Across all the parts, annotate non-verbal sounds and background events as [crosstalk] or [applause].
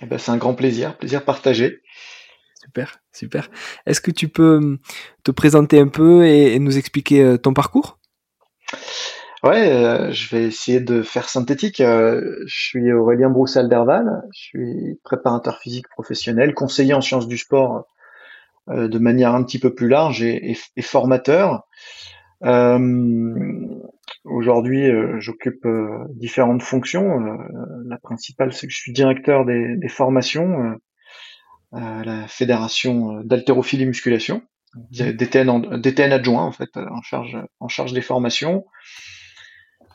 Eh ben, c'est un grand plaisir, plaisir partagé. Super, super. Est-ce que tu peux hum, te présenter un peu et, nous expliquer euh, ton parcours? Ouais, euh, je vais essayer de faire synthétique. Euh, je suis Aurélien Broussal-Derval, je suis préparateur physique professionnel, conseiller en sciences du sport de manière un petit peu plus large et, et formateur. Aujourd'hui, euh, j'occupe euh, différentes fonctions. Euh, la principale, c'est que je suis directeur des, des formations à la fédération d'haltérophilie musculation, DTN, DTN adjoint en fait, en charge, en charge des formations.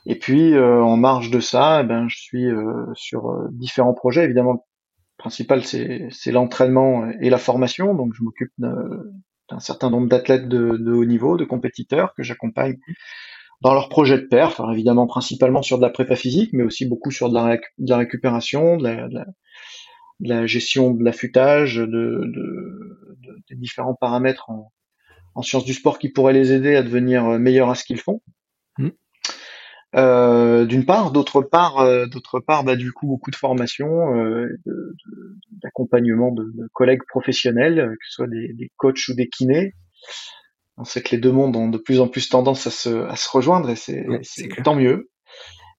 Et puis, en marge de ça, eh ben, je suis sur différents projets. Évidemment, le principal, c'est l'entraînement et la formation. Donc, je m'occupe d'un certain nombre d'athlètes de, de, haut niveau, de compétiteurs que j'accompagne dans leur projet de perf, alors évidemment principalement sur de la prépa physique, mais aussi beaucoup sur de la, de la récupération, de la, de, la, gestion de l'affûtage, de, de, des différents paramètres en, en, sciences du sport qui pourraient les aider à devenir meilleurs à ce qu'ils font. Mmh. Euh, d'une part, d'autre part, euh, d'autre part, bah, du coup, beaucoup de formation, euh, d'accompagnement de, de, collègues professionnels, que ce soit des, des coachs ou des kinés, on sait que les deux mondes ont de plus en plus tendance à se, à se rejoindre et c'est tant mieux.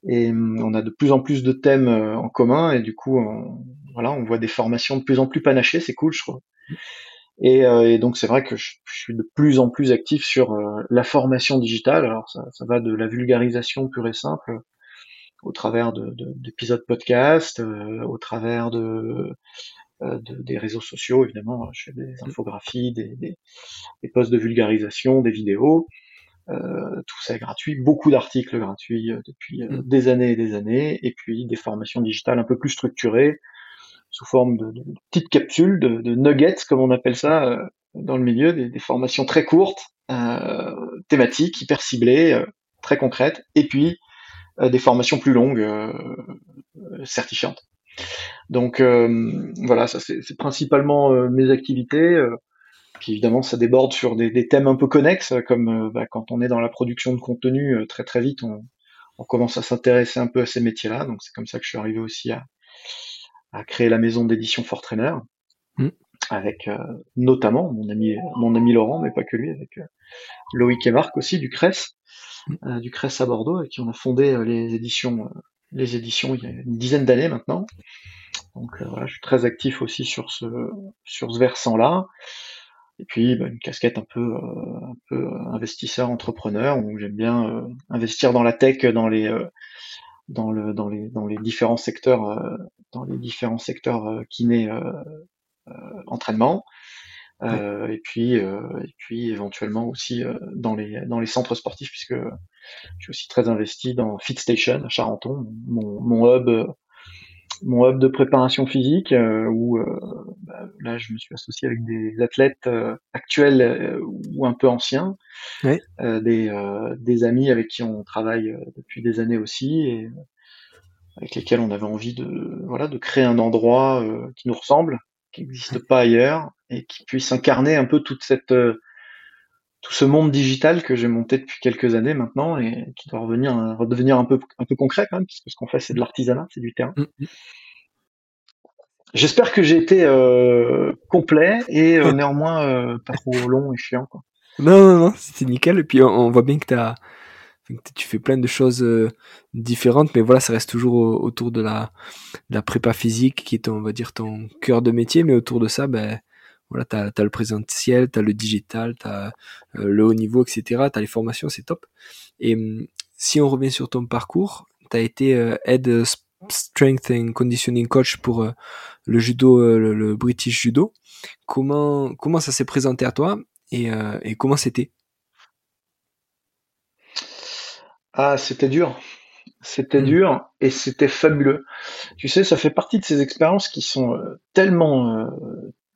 Et hum, on a de plus en plus de thèmes euh, en commun et du coup, on, voilà, on voit des formations de plus en plus panachées, c'est cool, je trouve. Et, euh, et donc c'est vrai que je, suis de plus en plus actif sur euh, la formation digitale. Alors ça, ça, va de la vulgarisation pure et simple au travers d'épisodes de, de, podcast, au travers de euh, des réseaux sociaux, évidemment. Je fais des mmh. infographies, des, des, des posts de vulgarisation, des vidéos. Euh, tout ça est gratuit, beaucoup d'articles gratuits euh, depuis mmh. des années et des années, et puis des formations digitales un peu plus structurées, sous forme de, de petites capsules, de, de, nuggets, comme on appelle ça dans le milieu, des, des formations très courtes, euh, thématiques, hyper ciblées, très concrètes, et puis des formations plus longues, certifiantes. Donc euh, voilà, ça c'est principalement euh, mes activités. Euh, puis évidemment, ça déborde sur des, des thèmes un peu connexes, comme bah, quand on est dans la production de contenu, très très vite, on, on commence à s'intéresser un peu à ces métiers-là. Donc c'est comme ça que je suis arrivé aussi à, à créer la maison d'édition Fortrainer, mmh. avec notamment mon ami, mon ami Laurent, mais pas que lui, avec Loïc et Marc aussi du CRES, mmh. du CRES à Bordeaux, et qui on a fondé les éditions les éditions il y a une dizaine d'années maintenant. Donc euh, voilà, je suis très actif aussi sur ce sur ce versant-là. Et puis bah, une casquette un peu euh, un peu investisseur entrepreneur où j'aime bien euh, investir dans la tech, dans les dans le dans les dans les différents secteurs dans les différents secteurs kiné entraînement. Euh, et puis et puis éventuellement aussi dans les dans les centres sportifs puisque je suis aussi très investi dans FitStation à Charenton, mon, mon hub mon hub de préparation physique euh, où euh, bah, là je me suis associé avec des athlètes euh, actuels ou un peu anciens, des, des amis avec qui on travaille depuis des années aussi et avec lesquels on avait envie de voilà de créer un endroit qui nous ressemble, qui n'existe pas ailleurs et qui puisse incarner un peu toute cette tout ce monde digital que j'ai monté depuis quelques années maintenant et qui doit revenir redevenir un peu un peu concret quand même puisque ce qu'on fait c'est de l'artisanat c'est du terrain. Mm, mm. j'espère que j'ai été euh, complet et euh, néanmoins euh, pas trop [laughs] long et chiant quoi. Non non non c'était nickel. Et puis on, voit bien que tu as tu fais plein de choses euh, différentes, mais voilà, ça reste toujours autour de la, la prépa physique qui est, on va dire, ton cœur de métier, mais autour de ça, ben, voilà, t'as as le présentiel, t'as le digital, t'as euh, le haut niveau, etc. T'as les formations, c'est top. Et hum, si on revient sur ton parcours, t'as été euh, head strength and conditioning coach pour le judo, le, British judo. Comment comment ça s'est présenté à toi et, et comment c'était? Ah, c'était dur. C'était hmm. dur et c'était fabuleux. Tu sais, ça fait partie de ces expériences qui sont euh, tellement euh,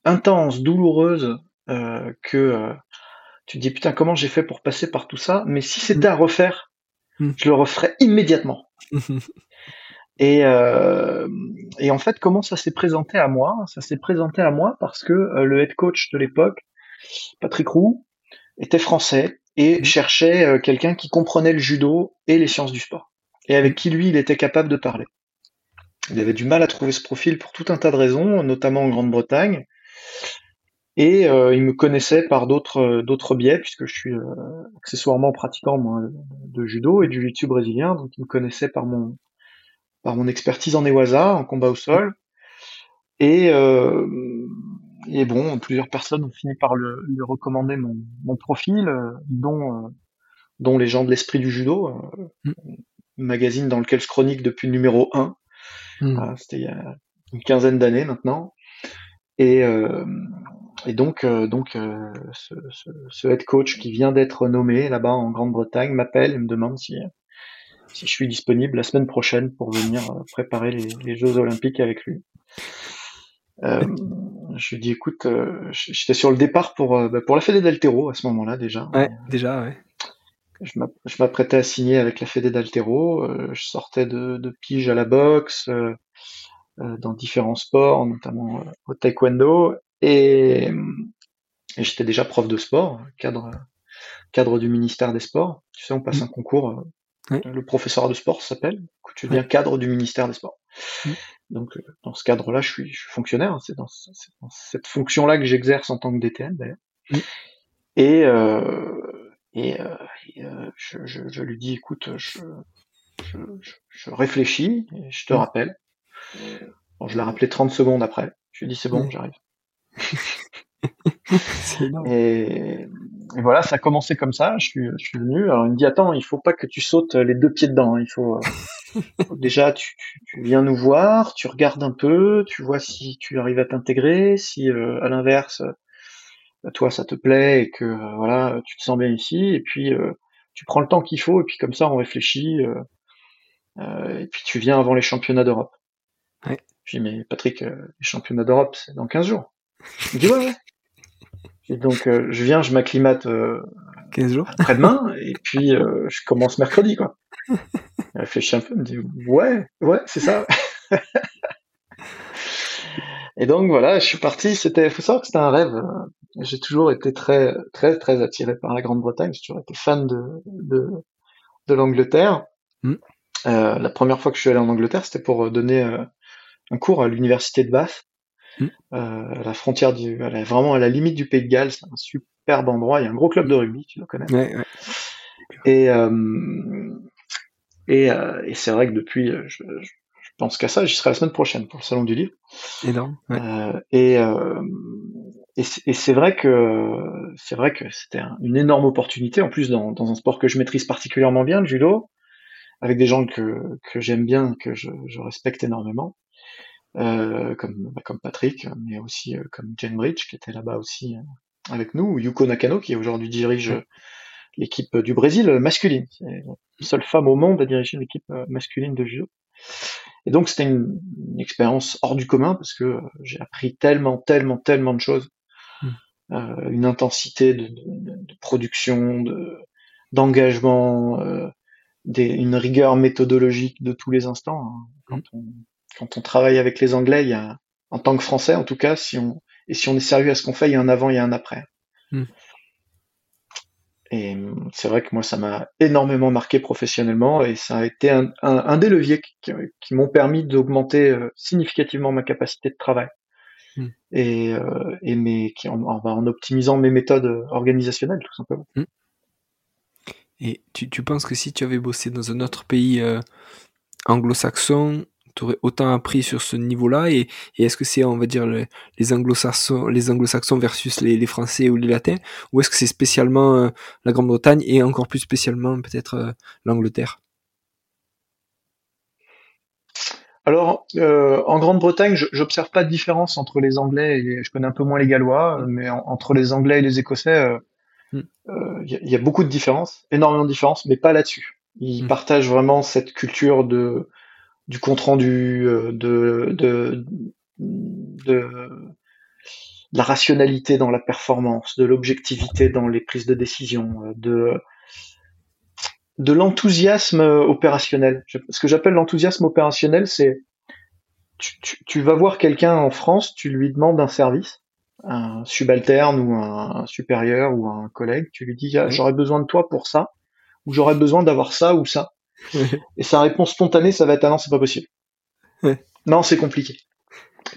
intenses, douloureuses, euh, que tu te dis putain comment j'ai fait pour passer par tout ça? Mais si c'était hmm. à refaire, hmm. je le referais immédiatement. [laughs] et, et en fait, comment ça s'est présenté à moi? Ça s'est présenté à moi parce que le head coach de l'époque, Patrick Roux, était français et mmh. cherchait euh, quelqu'un qui comprenait le judo et les sciences du sport, et avec qui lui il était capable de parler. Il avait du mal à trouver ce profil pour tout un tas de raisons, notamment en Grande-Bretagne, et euh, il me connaissait par d'autres euh, d'autres biais, puisque je suis accessoirement pratiquant moi, de judo et du jiu-jitsu brésilien, donc il me connaissait par mon par mon expertise en Ewaza, en combat au sol, et et bon, plusieurs personnes ont fini par le, lui recommander mon, mon profil, euh, dont, euh, dont les gens de l'esprit du judo, euh, mm. magazine dans lequel je chronique depuis le numéro 1. Mm. C'était il y a une quinzaine d'années maintenant. Et, et donc, donc ce, ce, ce, head coach qui vient d'être nommé là-bas en Grande-Bretagne m'appelle et me demande si, si je suis disponible la semaine prochaine pour venir préparer les, les Jeux Olympiques avec lui. Euh, je lui dis écoute, euh, j'étais sur le départ pour euh, bah, pour la Fédé d'Altero à ce moment-là déjà. Ouais, déjà, ouais. Je m'apprêtais à signer avec la Fédé d'Altero. je sortais de, de pige à la boxe, dans différents sports, notamment au taekwondo, et, et j'étais déjà prof de sport, cadre cadre du ministère des Sports. Tu sais, on passe mmh. un concours. Le professeur de sport s'appelle. Tu deviens cadre du ministère des Sports. Mmh. Donc euh, dans ce cadre-là, je suis, je suis fonctionnaire. C'est dans, dans, cette fonction-là que j'exerce en tant que DTN d'ailleurs. Mm. Et, euh, et, euh, euh, je, je, je, lui dis, écoute, je, je, je réfléchis et je te mm. rappelle. Bon, je l'ai rappelé 30 secondes après. Je lui dis, c'est bon, j'arrive. [laughs] et, et, voilà, ça a commencé comme ça. Je suis, je suis venu. Alors il me dit, attends, il faut pas que tu sautes les deux pieds dedans. Hein. Il faut [laughs] Déjà, tu, viens nous voir, tu regardes un peu, tu vois si tu arrives à t'intégrer, si euh, à l'inverse, euh, toi ça te plaît et que euh, voilà, tu te sens bien ici, et puis tu prends le temps qu'il faut, et puis comme ça on réfléchit, et puis tu viens avant les championnats d'Europe. Ouais. Je dis mais Patrick, les championnats d'Europe c'est dans 15 jours. Il dit ouais ouais. Et donc je viens, je m'acclimate 15 jours après-demain, et puis je commence mercredi quoi. Il réfléchit un peu, il me dit ouais, ouais, c'est ça. et donc voilà, je suis parti. C'était, faut savoir que c'était un rêve. J'ai toujours été très, très, très attiré par la Grande-Bretagne. J'ai toujours été fan de, de, de l'Angleterre. Mm. Euh, la première fois que je suis allé en Angleterre, c'était pour donner euh, un cours à l'université de Bath, mm. euh, à la frontière du, vraiment à la limite du Pays de Galles. C'est un superbe endroit. Il y a un gros club de rugby, tu le connais. Ouais, ouais. Et, euh, et, euh, et c'est vrai que depuis, je, je pense qu'à ça, j'y serai la semaine prochaine pour le salon du livre. Énorme. Ouais. Euh, et, euh, et c'est vrai que c'est vrai que c'était une énorme opportunité. En plus, dans, dans, un sport que je maîtrise particulièrement bien, le judo, avec des gens que, que j'aime bien, que je, je, respecte énormément, comme bah, comme Patrick, mais aussi euh, comme Jane Bridge qui était là-bas aussi avec nous, ou Yuko Nakano qui aujourd'hui dirige l'équipe du Brésil masculine. C'est la seule femme au monde à diriger l'équipe euh, masculine de judo. Et donc c'était une, expérience hors du commun parce que euh, j'ai appris tellement, tellement, tellement de choses. Hmm. Euh, une intensité de, de, de production, de, d'engagement, euh, une rigueur méthodologique de tous les instants. Hein. Quand, on, quand on travaille avec les Anglais, il y a, en tant que Français en tout cas, si on, et si on est sérieux à ce qu'on fait, il y a un avant, il y a un après. Hmm. Et c'est vrai que moi, ça m'a énormément marqué professionnellement et ça a été un, un, un des leviers qui, qui m'ont permis d'augmenter euh, significativement ma capacité de travail. Mm. Et, euh, et mes, qui, en, en, optimisant mes méthodes organisationnelles, tout simplement. Mm. Et tu, tu, penses que si tu avais bossé dans un autre pays euh, anglo-saxon, tu aurais autant appris sur ce niveau-là et, et est-ce que c'est, on va dire, les anglo-saxons les anglo-saxons versus les, les, français ou les latins ou est-ce que c'est spécialement euh, la Grande-Bretagne et encore plus spécialement peut-être euh, l'Angleterre? Alors, euh, en Grande-Bretagne, j'observe pas de différence entre les Anglais et je connais un peu moins les Gallois, mais entre les Anglais et les Écossais, il euh, y, y, a beaucoup de différences, énormément de différences, mais pas là-dessus. Ils hmm. partagent vraiment cette culture de du compte rendu, euh, de, de, de, la rationalité dans la performance, de l'objectivité dans les prises de décision, euh, de de l'enthousiasme opérationnel. Ce que j'appelle l'enthousiasme opérationnel, c'est tu, tu, tu, vas voir quelqu'un en France, tu lui demandes un service, un subalterne ou un, supérieur ou un collègue, tu lui dis ah, j'aurais besoin de toi pour ça, ou j'aurais besoin d'avoir ça ou ça. [laughs] Et sa réponse spontanée, ça va être ah non, c'est pas possible. Non, c'est compliqué.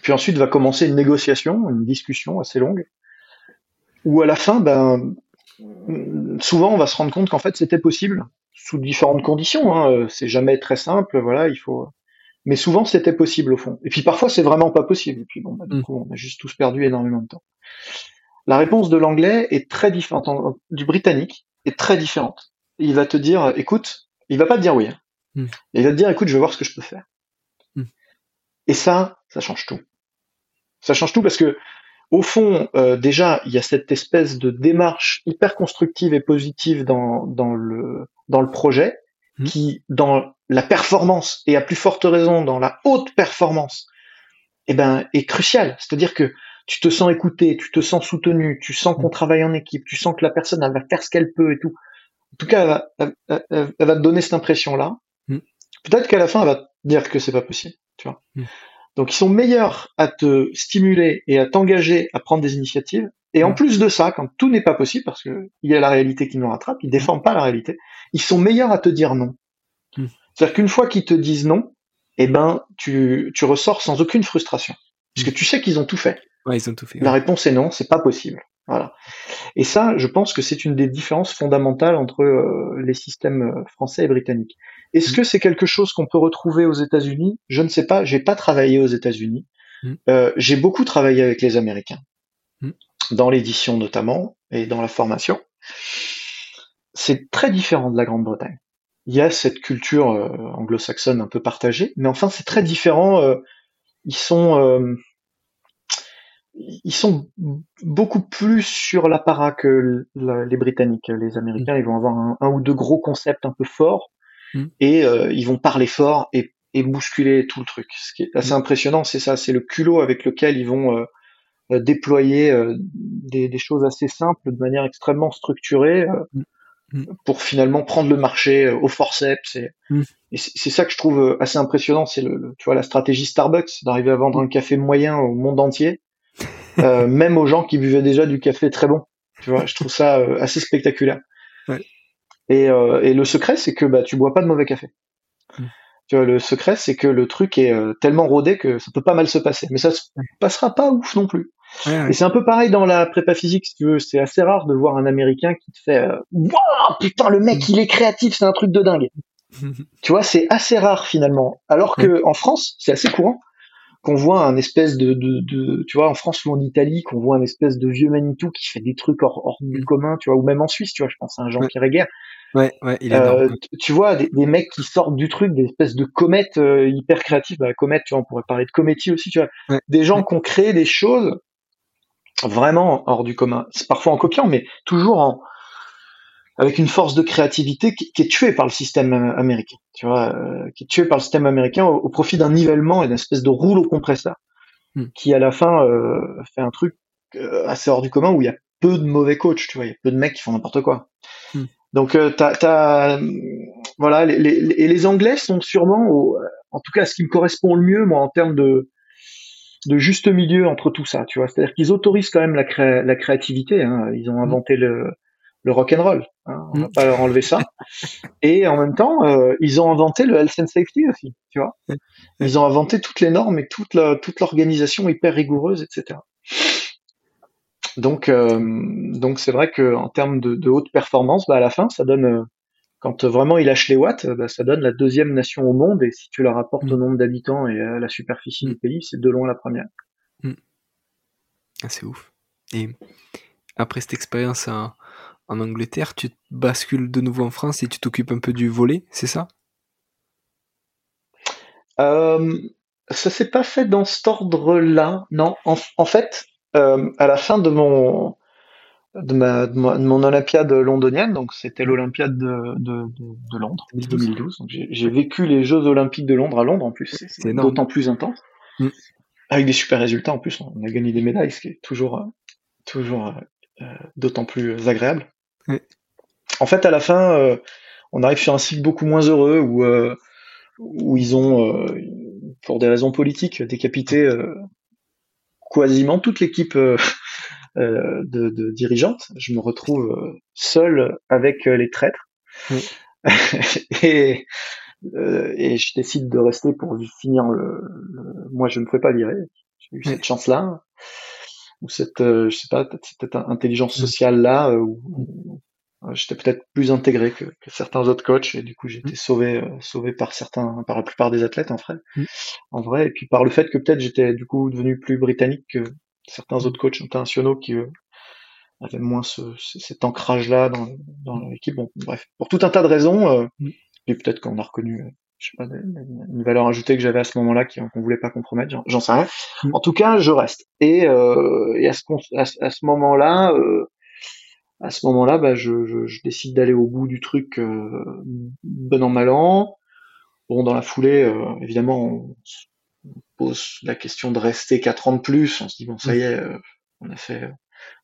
puis ensuite va commencer une négociation, une discussion assez longue, où à la fin, ben, souvent on va se rendre compte qu'en fait c'était possible sous différentes conditions. Hein. C'est jamais très simple, voilà, il faut mais souvent c'était possible au fond. Et puis parfois c'est vraiment pas possible. Et puis bon, bah, du mm. coup, on a juste tous perdu énormément de temps. La réponse de l'anglais est très différente, du britannique est très différente. Il va te dire, écoute, il va pas te dire oui. Hein. Mm. Il va te dire, écoute, je vais voir ce que je peux faire. Mm. Et ça, ça change tout. Ça change tout parce que au fond, euh, déjà, il y a cette espèce de démarche hyper constructive et positive dans, dans le dans le projet Mmh. qui, dans la performance, et à plus forte raison dans la haute performance, eh ben, est crucial. C'est-à-dire que tu te sens écouté, tu te sens soutenu, tu sens qu'on travaille en équipe, tu sens que la personne, elle va faire ce qu'elle peut et tout. En tout cas, elle va, elle, va te donner cette impression-là. Mmh. Peut-être qu'à la fin, elle va te dire que c'est pas possible, tu vois. Donc, ils sont meilleurs à te stimuler et à t'engager à prendre des initiatives et en plus de ça, quand tout n'est pas possible, parce qu'il y a la réalité qui nous rattrape, ils défendent pas la réalité, ils sont meilleurs à te dire non. C'est-à-dire qu'une fois qu'ils te disent non, eh ben, tu, tu ressors sans aucune frustration. Parce que tu sais qu'ils ont tout fait. Ouais, ils ont tout fait. La réponse est non, c'est pas possible. Voilà. Et ça, je pense que c'est une des différences fondamentales entre euh, les systèmes euh, français et britanniques. Est-ce hmm. que c'est quelque chose qu'on peut retrouver aux États-Unis? Je ne sais pas. J'ai pas travaillé aux États-Unis. Euh, j'ai beaucoup travaillé avec les Américains dans l'édition notamment, et dans la formation, c'est très différent de la Grande-Bretagne. Il y a cette culture euh, anglo-saxonne un peu partagée, mais enfin c'est très différent. Ils sont ils sont beaucoup plus sur l'apparat que les Britanniques. Les Américains, ils vont avoir un, ou deux gros concepts un peu forts mm. et ils vont parler fort et, et, bousculer tout le truc. Ce qui est assez mm. impressionnant, c'est ça, c'est le culot avec lequel ils vont euh, déployer euh, des, des, choses assez simples de manière extrêmement structurée euh, mm. Mm. pour finalement prendre le marché au forceps. Et, mm. et c'est ça que je trouve assez impressionnant, c'est le, tu vois la stratégie Starbucks d'arriver à vendre un café moyen au monde entier, euh, même aux gens qui buvaient déjà du café très bon. Tu vois, je trouve ça assez spectaculaire. Ouais. Et, euh, et, le secret, c'est que bah, tu bois pas de mauvais café. Tu vois, le secret, c'est que le truc est tellement rodé que ça peut pas mal se passer. Mais ça se passera pas ouf non plus. Et c'est un peu pareil dans la prépa physique, si tu veux. C'est assez rare de voir un Américain qui te fait euh, Waouh, putain, le mec, il est créatif, c'est un truc de dingue. [laughs] tu vois, c'est assez rare finalement. Alors que en France, c'est assez courant qu'on voit un espèce de, de, de, tu vois, en France ou en Italie, qu'on voit un espèce de vieux Manitou qui fait des trucs hors, hors du mm. commun, tu vois, ou même en Suisse, tu vois, je pense à un Jean-Pierre Guerre. Ouais, ouais, il est euh, tu vois, des, des, mecs qui sortent du truc, des espèces de comètes euh, hyper créatives. Bah, comète, tu vois, on pourrait parler de cométie aussi, tu vois. Des gens qui ont créé des choses vraiment hors du commun. C'est parfois en copiant, mais toujours en avec une force de créativité qui, est tuée par le système américain, tu vois, euh, qui est tuée par le système américain au, profit d'un nivellement et d'une espèce de rouleau compresseur hmm. qui à la fin euh, fait un truc euh, assez hors du commun où il y a peu de mauvais coachs, tu vois, il y a peu de mecs qui font n'importe quoi. Hmm. Donc t'as, t'as, voilà, les, les, et les Anglais sont sûrement, en tout cas, ce qui me correspond le mieux, moi, en termes de de juste milieu entre tout ça, tu vois. C'est-à-dire qu'ils autorisent quand même la, la créativité. Hein. Ils ont mm. inventé le, le rock and roll. Hein. On va mm. pas leur enlever ça. [laughs] Et en même temps, euh, ils ont inventé le health and safety aussi, tu vois. Ils ont inventé toutes les normes et toute la, toute l'organisation hyper rigoureuse, etc. Donc, euh, donc c'est vrai que en termes de, de, haute performance, bah à la fin, ça donne, quand vraiment il lâche les watts, bah, ça donne la deuxième nation au monde, et si tu la rapportes au nombre d'habitants et à la superficie du pays, c'est de loin la première. Ah, c'est ouf. Et après cette expérience en, Angleterre, tu bascules de nouveau en France et tu t'occupes un peu du volet, c'est ça? Euh, Ça s'est pas fait dans cet ordre-là, non. En, fait, euh, à la fin de mon de, ma, mon Olympiade londonienne, donc c'était l'Olympiade de, de, Londres, 2012. J'ai vécu les Jeux Olympiques de Londres à Londres en plus, c'est d'autant plus intense. Mm. Avec des super résultats en plus, on a gagné des médailles, ce qui est toujours, toujours d'autant plus agréable. En fait, à la fin, euh, on arrive sur un cycle beaucoup moins heureux où, euh, où ils ont, pour des raisons politiques, décapité quasiment toute l'équipe [laughs] de, de, dirigeante. Je me retrouve seul avec les traîtres. [laughs] et, et je décide de rester pour finir le, moi je ne me fais pas virer j'ai eu cette chance là ou cette, euh, je sais pas, cette intelligence mm. sociale là, euh, où, j'étais peut-être plus intégré que, certains autres coachs et du coup j'ai été mm. sauvé, euh, sauvé par certains, par la plupart des athlètes en vrai, mm. en vrai, et puis par le fait que peut-être j'étais du coup devenu plus britannique que certains autres coachs internationaux qui avaient moins ce, cet ancrage là dans, dans l'équipe. Bon, bref, pour tout un tas de raisons, et peut-être qu'on a reconnu je sais pas, une valeur ajoutée que j'avais à ce moment-là qu'on ne voulait pas compromettre, j'en sais rien. Mm. En tout cas, je reste. Et, euh, et à ce, à, ce moment-là, euh, à ce moment-là, bah, je, je, je décide d'aller au bout du truc, euh, bon an mal an. Bon, dans la foulée, euh, évidemment, on se pose la question de rester quatre ans de plus. On se dit bon, ça y est, euh, on a fait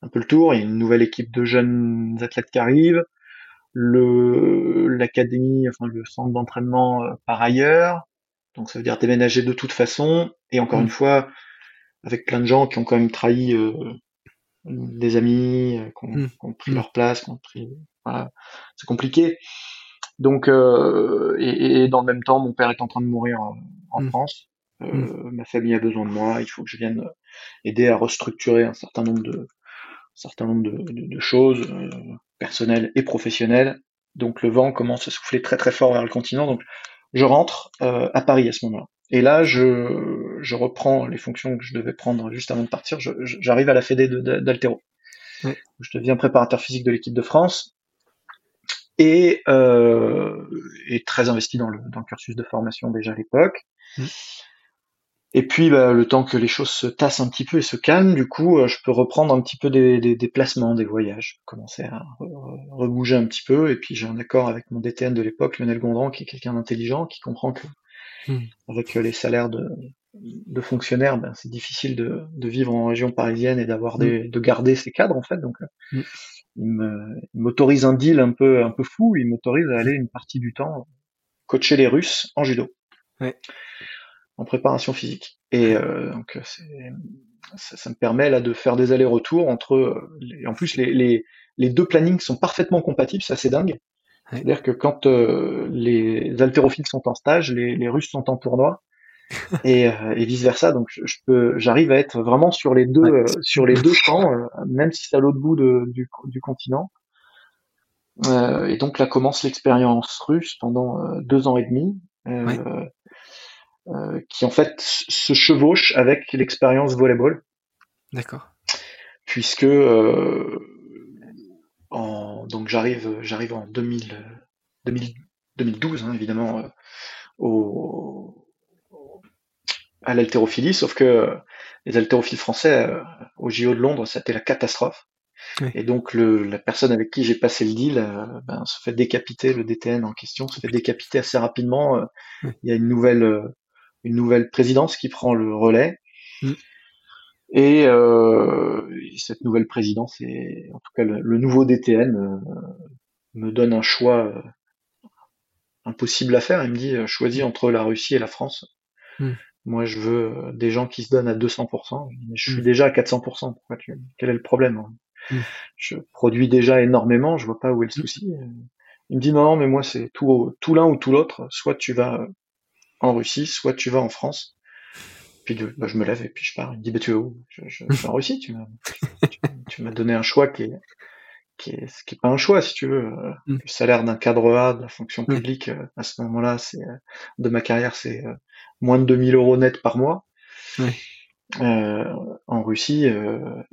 un peu le tour. Il y a une nouvelle équipe de jeunes athlètes qui arrive le l'académie, enfin le centre d'entraînement euh, par ailleurs. Donc ça veut dire déménager de toute façon. Et encore mmh. une fois, avec plein de gens qui ont quand même trahi euh, des amis, euh, qui, ont, mmh. pris mmh. leur place, qui ont pris, voilà, c'est compliqué. Donc et, et, dans le même temps, mon père est en train de mourir en, France. Ma famille a besoin de moi. Il faut que je vienne aider à restructurer un certain nombre de certain nombre de, de choses personnel et professionnel. Donc le vent commence à souffler très très fort vers le continent. Donc je rentre euh, à Paris à ce moment-là. Et là, je, je reprends les fonctions que je devais prendre juste avant de partir. J'arrive à la Fédé d'Altero. Je deviens préparateur physique de l'équipe de France et, euh, et très investi dans le, dans le cursus de formation déjà à l'époque. Et puis, bah, le temps que les choses se tassent un petit peu et se calment, du coup, euh, je peux reprendre un petit peu des, des déplacements, des voyages, commencer à rebouger un petit peu. Et puis, j'ai un accord avec mon DTN de l'époque, Lionel Gondran, qui est quelqu'un d'intelligent, qui comprend que, hmm. avec les salaires de, de fonctionnaires, ben, c'est difficile de, de, vivre en région parisienne et d'avoir des, hmm. de garder ses cadres, en fait. Donc, hmm. il m'autorise un deal un peu, un peu fou. Il m'autorise à aller une partie du temps coacher les Russes en judo. Ouais en préparation physique. Et euh, donc ça, ça, me permet là de faire des allers-retours entre. Les, en plus, les, les, les, deux plannings sont parfaitement compatibles, c'est assez dingue. C'est-à-dire que quand euh, les haltérophiles sont en stage, les, les Russes sont en tournoi. [laughs] et, euh, et vice versa donc je, peux j'arrive à être vraiment sur les deux euh, sur les deux champs même si c'est à l'autre bout de, du, du continent et donc là commence l'expérience russe pendant deux ans et demi euh, qui en fait se chevauche avec l'expérience volleyball. D'accord. Puisque euh, en, donc j'arrive j'arrive en 2000, 2012 hein, évidemment euh, au, à l'haltérophilie, sauf que les haltérophiles français au JO de Londres, c'était la catastrophe. Et donc le, la personne avec qui j'ai passé le deal ben, se fait décapiter, le DTN en question se fait décapiter assez rapidement. Il y a une nouvelle une nouvelle présidence qui prend le relais. Mm. Euh, et, cette nouvelle présidence, et en tout cas le, nouveau DTN, euh, me donne un choix euh, impossible à faire. Il me dit choisis entre la Russie et la France. Mm. Moi, je veux des gens qui se donnent à 200%. Je suis mm. déjà à 400%. Quel est le problème hein? Je produis déjà énormément. Je vois pas où est le souci. Il me dit non, mais moi c'est tout, tout l'un ou tout l'autre. Soit tu vas en Russie, soit tu vas en France. Puis bah, je me lève et puis je pars. Il me dit, bah, tu es où? Je, je, en Russie, tu m'as, tu, m'as donné un choix qui est, qui est, ce qui est pas un choix si tu veux. Mm. Le salaire d'un cadre A de la fonction publique à ce moment-là, c'est de ma carrière, c'est moins de 2000 euros net par mois. en Russie,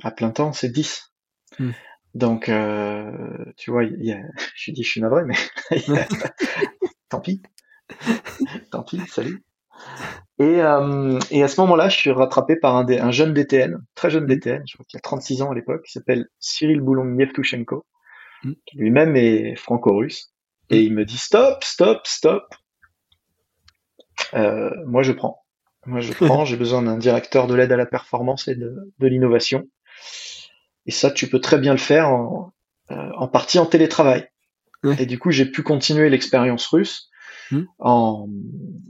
à plein temps, c'est 10. Mm. Donc, tu vois, il y a, [laughs] je dis, je suis navré, mais [laughs] [laughs] tant pis, tant pis, salut. Et, euh, et à ce moment-là, je suis rattrapé par un, un jeune DTN, très jeune DTN, je crois qu'il a 36 ans à l'époque, qui s'appelle Cyril Boulong-Yevtushenko, mm. qui lui-même est franco-russe. Et il me dit stop, stop, stop. Euh, moi, je prends. Moi, je prends. [laughs] J'ai besoin d'un directeur de l'aide à la performance et de, de l'innovation. Et ça, tu peux très bien le faire en, euh, en partie en télétravail. Et du coup, j'ai pu continuer l'expérience russe Hmm. en,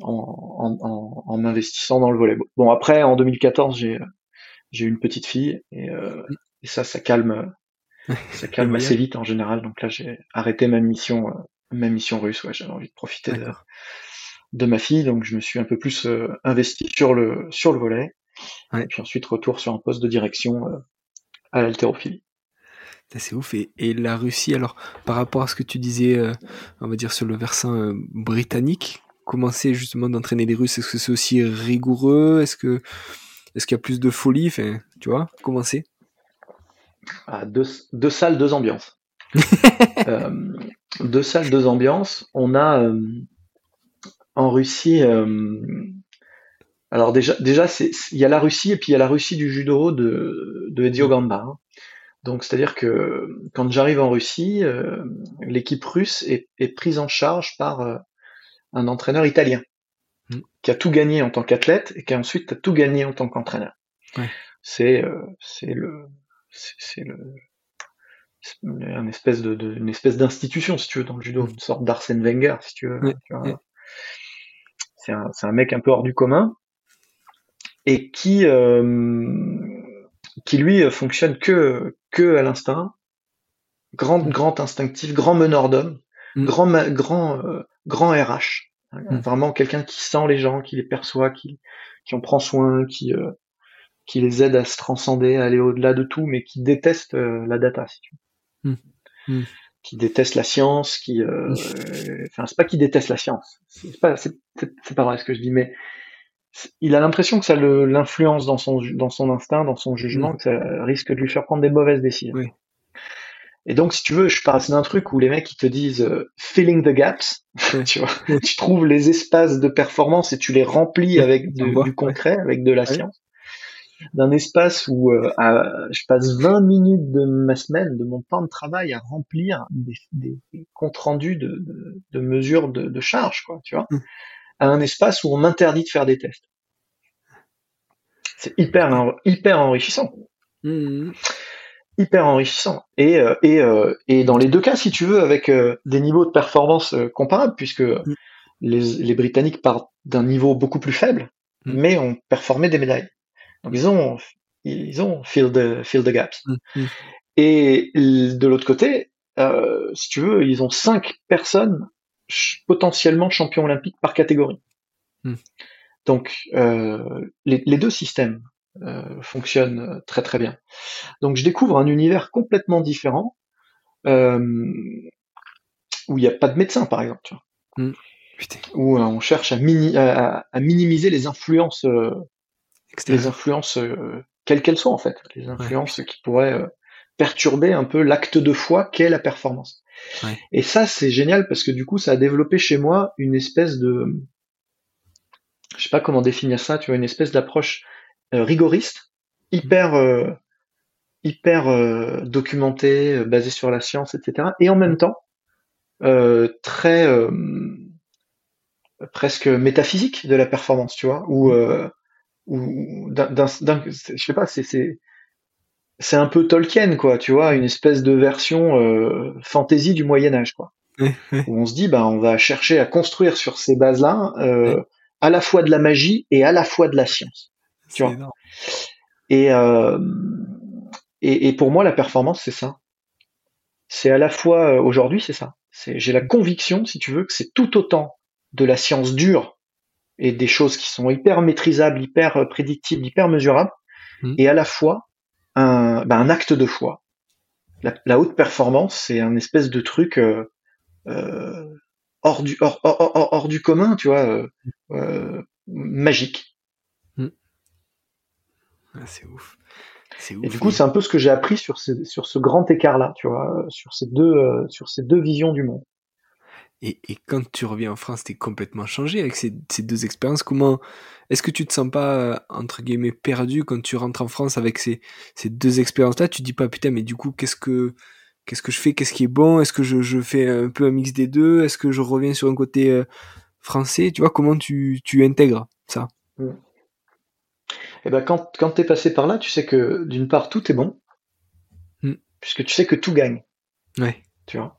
en, en, en, investissant dans le volet. Bon, après, en 2014, j'ai j'ai une petite fille et, euh, hmm. et ça, ça calme, [laughs] ça calme assez vite en général. Donc là, j'ai arrêté ma mission, euh, ma mission russe. Ouais, j'avais envie de profiter de, de, ma fille, donc je me suis un peu plus euh, investi sur le sur le volet. Et puis ensuite, retour sur un poste de direction euh, à l'haltérophilie. C'est ouf. Et, la Russie, alors, par rapport à ce que tu disais, euh, on va dire sur le versant euh, britannique, comment c'est justement d'entraîner les Russes? Est-ce que c'est aussi rigoureux? Est-ce que est-ce qu'il y a plus de folie? Enfin, Tu vois, comment c'est? Ah, deux, deux, salles, deux ambiances. [laughs] euh, deux salles, deux ambiances. On a en Russie. alors déjà, déjà, il y a la Russie et puis il y a la Russie du judo de, de Edio Gamba. Hein. Donc, c'est-à-dire que quand j'arrive en Russie, euh, l'équipe russe est, prise en charge par euh, un entraîneur italien mmh. qui a tout gagné en tant qu'athlète et qui a ensuite a tout gagné en tant qu'entraîneur. C'est euh, c'est le c'est le une espèce de, une espèce d'institution si tu veux dans le judo, mmh. une sorte d'Arsène Wenger si tu veux. C'est un, un mec un peu hors du commun et qui qui lui fonctionne que que à l'instinct, grand mm. grand instinctif, grand meneur d'hommes, mm. grand grand euh, grand RH, mm. vraiment quelqu'un qui sent les gens, qui les perçoit, qui qui en prend soin, qui euh, qui les aide à se transcender, à aller au-delà de tout, mais qui déteste euh, la data, si tu veux. Qui déteste la science, qui, enfin, c'est pas qui déteste la science, c'est pas, c'est, pas vrai ce que je dis, mais il a l'impression que ça l'influence dans son, dans son instinct, dans son jugement, mm. que ça risque de lui faire prendre des mauvaises décisions. Et donc, si tu veux, je passe d'un truc où les mecs ils te disent euh, filling the gaps, [laughs] tu vois, tu trouves les espaces de performance et tu les remplis avec du concret, avec de la science. D'un espace où euh, je passe 20 minutes de ma semaine, de mon temps de travail à remplir des, comptes rendus de, de, mesures de, de charge, quoi, tu vois. Mm à un espace où on m'interdit de faire des tests. C'est hyper, hyper enrichissant. Mmh. Hyper enrichissant. Et, euh, et, euh, et dans les deux cas, si tu veux, avec euh, des niveaux de performance comparables, puisque mmh. les, les, Britanniques partent d'un niveau beaucoup plus faible, mmh. mais ont performé des médailles. Donc ils ont, ils ont filled the, the gaps. Et de l'autre côté, si tu veux, ils ont cinq personnes potentiellement champion olympique par catégorie. Hmm. Donc euh, les, deux systèmes euh, fonctionnent euh, très très bien. Donc je découvre un univers complètement différent où il n'y a pas de médecin par exemple, tu vois. Hmm. où on cherche à, minimiser les influences, les influences quelles qu'elles soient en fait, les influences qui pourraient perturber un peu l'acte de foi qu'est la performance. Et ça, c'est génial parce que du coup, ça a développé chez moi une espèce de, je sais pas comment définir ça, tu vois, une espèce d'approche euh, rigoriste, hyper, euh, hyper euh, documentée, basée sur la science, etc. Et en même temps, très presque métaphysique de la performance, tu vois, ou ou d'un, je sais pas, c'est c'est un peu Tolkien, quoi, tu vois, une espèce de version euh, fantasy du Moyen Âge, quoi. [laughs] où on se dit, bah, on va chercher à construire sur ces bases-là euh, à la fois de la magie et à la fois de la science. Tu vois. Et, euh, et, et pour moi, la performance, c'est ça. C'est à la fois euh, aujourd'hui, c'est ça. C'est, j'ai la conviction, si tu veux, que c'est tout autant de la science dure et des choses qui sont hyper maîtrisables, hyper euh, prédictibles, hyper mesurables, mmh. et à la fois un, ben, un acte de foi. la, haute performance, c'est un espèce de truc euh, euh, hors du hors, hors, hors, du commun, tu vois, euh, magique. Hmm. Ah, c'est ouf. Ouf, et du coup, c'est un peu ce que j'ai appris sur, ces, sur ce grand écart-là, tu vois, sur ces deux, sur ces deux visions du monde. Et, et, quand tu reviens en France, t'es complètement changé avec ces, ces deux expériences. Comment est-ce que tu te sens pas entre guillemets perdu quand tu rentres en France avec ces, ces deux expériences-là? Tu dis pas putain, mais du coup, qu'est-ce que qu'est-ce que je fais? Qu'est-ce qui est bon? Est-ce que je, je, fais un peu un mix des deux? Est-ce que je reviens sur un côté euh, français? Tu vois comment tu, tu intègres ça? Mmh. Eh ben quand quand t'es passé par là, tu sais que d'une part tout est bon, mmh. puisque tu sais que tout gagne. Ouais. Tu vois?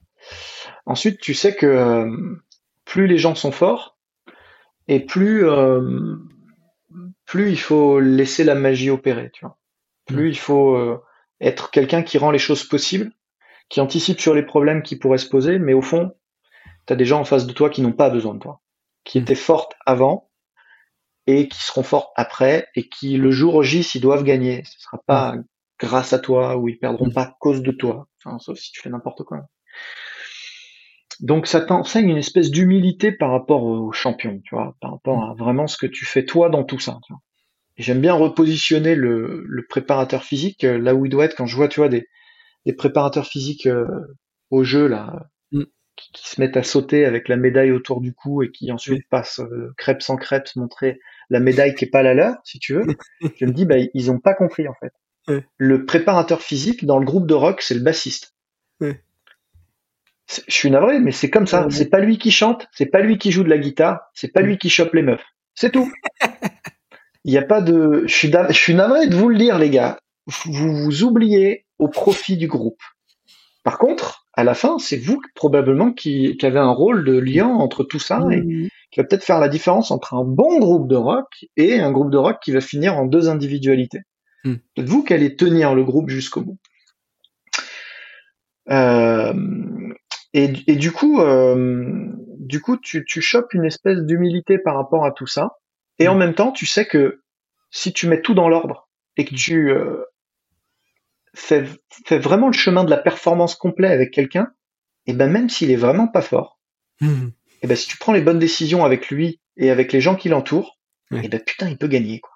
Ensuite, tu sais que euh, plus les gens sont forts et plus euh, plus il faut laisser la magie opérer, tu vois. Plus mm. il faut euh, être quelqu'un qui rend les choses possibles, qui anticipe sur les problèmes qui pourraient se poser, mais au fond, tu as des gens en face de toi qui n'ont pas besoin de toi, qui mm. étaient fortes avant et qui seront fortes après et qui le jour J s'ils doivent gagner, ce sera pas mm. grâce à toi ou ils perdront pas à cause de toi, enfin, sauf si tu fais n'importe quoi. Donc ça t'enseigne une espèce d'humilité par rapport aux champions, tu vois, par rapport à vraiment ce que tu fais toi dans tout ça. Tu vois. J'aime bien repositionner le, le, préparateur physique euh, là où il doit être quand je vois, tu vois, des, des préparateurs physiques euh, au jeu là, mm. qui, se mettent à sauter avec la médaille autour du cou et qui ensuite passent euh, crêpe sans crêpe montrer la médaille qui est pas la leur, si tu veux. [laughs] je me dis, bah ils ont pas compris en fait. Le préparateur physique dans le groupe de rock, c'est le bassiste. Je suis navré, mais c'est comme ça. C'est pas lui qui chante, c'est pas lui qui joue de la guitare, c'est pas lui qui chope les meufs. C'est tout. [laughs] Il n'y a pas de. Je suis, je suis navré de vous le dire, les gars. Vous vous oubliez au profit du groupe. Par contre, à la fin, c'est vous probablement qui, qui, avez un rôle de lien entre tout ça et qui va peut-être faire la différence entre un bon groupe de rock et un groupe de rock qui va finir en deux individualités. C'est vous qui allez tenir le groupe jusqu'au bout. Euh, et, du coup, euh, du coup, tu, tu chopes une espèce d'humilité par rapport à tout ça. Et en mm. même temps, tu sais que si tu mets tout dans l'ordre et que tu euh, fais, fais, vraiment le chemin de la performance complet avec quelqu'un, et ben même s'il est vraiment pas fort, mm. et ben si tu prends les bonnes décisions avec lui et avec les gens qui l'entourent, et ben putain, il peut gagner quoi.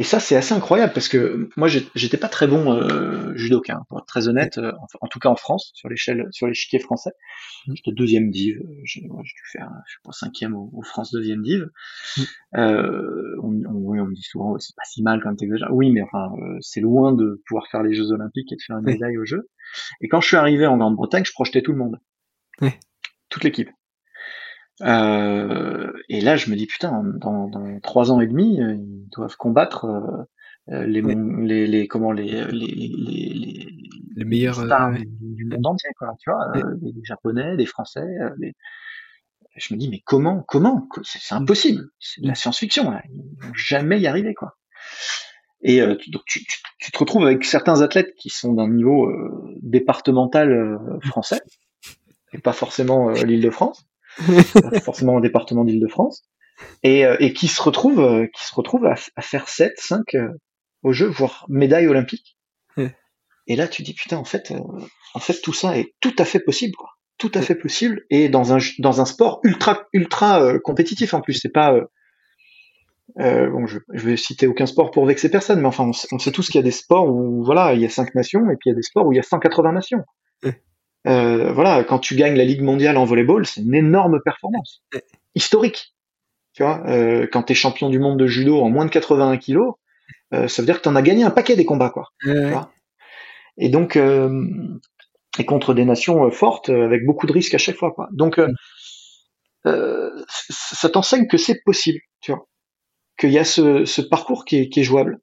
Et ça, c'est assez incroyable parce que moi, j'étais pas très bon euh, judoka, hein, pour être très honnête, euh, en, tout cas en France, sur l'échelle, sur l'échiquier français. Mmh. J'étais deuxième div, euh, j'ai dû faire, je sais pas, cinquième au, France deuxième div. Mmh. Euh, on, on, on, me dit souvent, c'est pas si mal quand t'exagères. Oui, mais enfin, euh, c'est loin de pouvoir faire les Jeux Olympiques et de faire une médaille au jeu. Et quand je suis arrivé en Grande-Bretagne, je projetais tout le monde, toute l'équipe. Euh, et là, je me dis putain, dans, dans trois ans et demi, euh, ils doivent combattre euh, les, les, les, comment les les les, les, meilleurs stars du monde entier, quoi. Tu vois, les, Japonais, des Français. Je me dis mais comment, comment C'est impossible. C'est de la science-fiction. Là. Ils vont jamais y arriver, quoi. Et donc tu, tu, tu, te retrouves avec certains athlètes qui sont d'un niveau départemental français et pas forcément l'Île-de-France [laughs] forcément au département d'Île-de-France, et, euh, et, qui se retrouve, euh, qui se retrouve à, faire 7, 5 euh, au jeu, voire médaille olympique. Et là, tu dis putain, en fait, en fait, tout ça est tout à fait possible, quoi. Tout à fait possible, et dans un dans un sport ultra ultra compétitif en plus. C'est pas bon, je, je vais citer aucun sport pour vexer personne, mais enfin, on, on sait tous qu'il y a des sports où voilà, il y a cinq nations, et puis il y a des sports où il y a 180 nations. Euh, voilà, quand tu gagnes la Ligue mondiale en volleyball, c'est une énorme performance historique. Tu vois, euh, quand tu es champion du monde de judo en moins de 81 kilos, euh, ça veut dire que tu en as gagné un paquet des combats, quoi. et donc, et contre des nations fortes avec beaucoup de risques à chaque fois, quoi. Donc, ça t'enseigne que c'est possible, tu vois, qu'il y a ce, ce parcours qui est, qui est, jouable.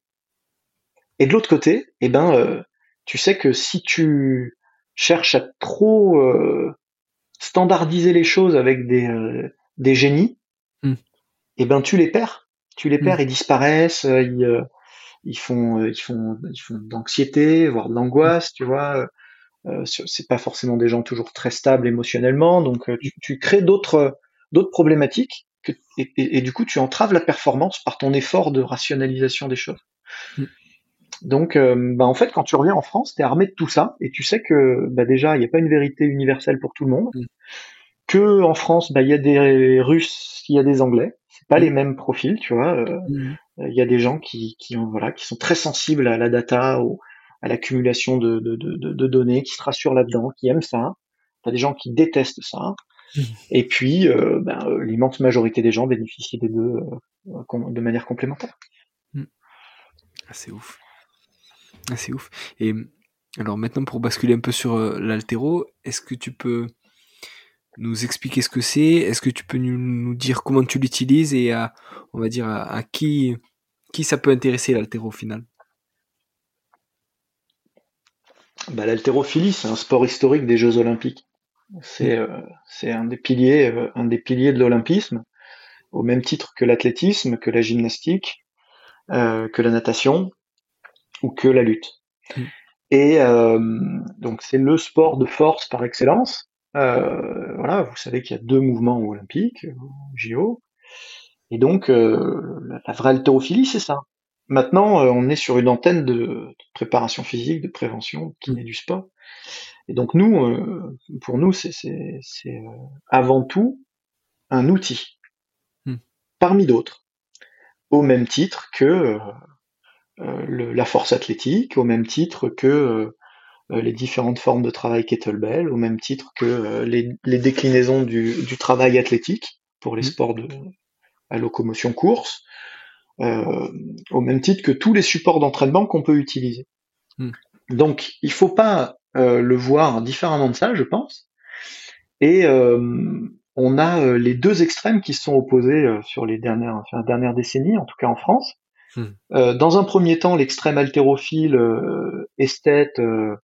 Et de l'autre côté, eh ben, tu sais que si tu cherche à trop euh, standardiser les choses avec des, euh, des génies, mm. et eh ben tu les perds. Tu les perds, mm. ils disparaissent, euh, ils, ils font, ils font, ils font d'anxiété, voire de l'angoisse, tu vois. c'est pas forcément des gens toujours très stables émotionnellement, donc tu, tu crées d'autres d'autres problématiques que, et, et, du coup tu entraves la performance par ton effort de rationalisation des choses. Mm. Donc, euh, bah, en fait, quand tu reviens en France, tu es armé de tout ça, et tu sais que bah, déjà, il n'y a pas une vérité universelle pour tout le monde, mm. que en France, bah, il y a des Russes, il y a des Anglais, c'est pas mm. les mêmes profils, tu vois. Euh, mm. Il y a des gens qui, voilà, qui sont très sensibles à la data, à l'accumulation de, de, de, de, données, qui se rassurent là-dedans, qui aiment ça. T'as des gens qui détestent ça. Et puis, euh, l'immense majorité des gens bénéficient des deux de manière complémentaire. Ah, c'est ouf. Ah, c'est ouf. Et alors maintenant, pour basculer un peu sur euh, l'altéro, est-ce que tu peux nous expliquer ce que c'est? Est-ce que tu peux nous, dire comment tu l'utilises et à, on va dire, à, qui, qui ça peut intéresser l'altéro au final? Bah, L'haltérophilie, c'est un sport historique des Jeux Olympiques. C'est euh, un, des piliers, euh, un des piliers de l'olympisme, au même titre que l'athlétisme, que la gymnastique, que la natation, ou que la lutte. Mm. Et euh, donc c'est le sport de force par excellence. Euh, voilà, vous savez qu'il y a deux mouvements olympiques, JO, et donc euh, la vraie haltérophilie, c'est ça. Maintenant, on est sur une antenne de, préparation physique, de prévention, qui kiné mm. du sport. Et donc nous, pour nous, c'est avant tout un outil, mm. parmi d'autres, au même titre que euh, la force athlétique, au même titre que euh, euh, les différentes formes de travail kettlebell, au même titre que les, déclinaisons du, travail athlétique pour les mmh. sports de à locomotion course, au même titre que tous les supports d'entraînement qu'on peut utiliser. Mmh. Donc, il faut pas le voir différemment de ça, je pense. Et on a les deux extrêmes qui se sont opposés sur les dernières, sur dernières décennies, en tout cas en France. Hmm. Euh, dans un premier temps, l'extrême haltérophile, euh, esthète, euh,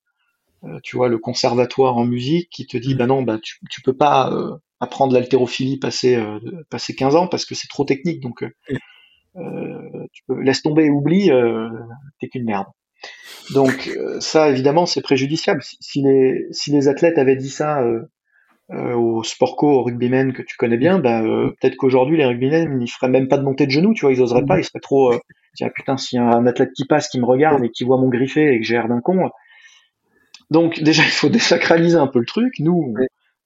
tu vois, le conservatoire en musique, qui te dit, hmm. bah non, bah tu, tu peux pas apprendre l'haltérophilie passer passer 15 ans parce que c'est trop technique, donc tu peux laisse tomber et oublie, t'es qu'une merde. Donc ça, évidemment, c'est préjudiciable. Si, les si les athlètes avaient dit ça au sportco, au rugbymen que tu connais bien, bah, euh, peut-être qu'aujourd'hui les rugbymen ils feraient même pas de montée de genoux, tu vois, ils oseraient pas, ils seraient trop. Euh, tiens putain, s'il y a un athlète qui passe, qui me regarde et qui voit mon griffé et que j'ai l'air d'un con. Donc [laughs] déjà il faut désacraliser un peu le truc. Nous,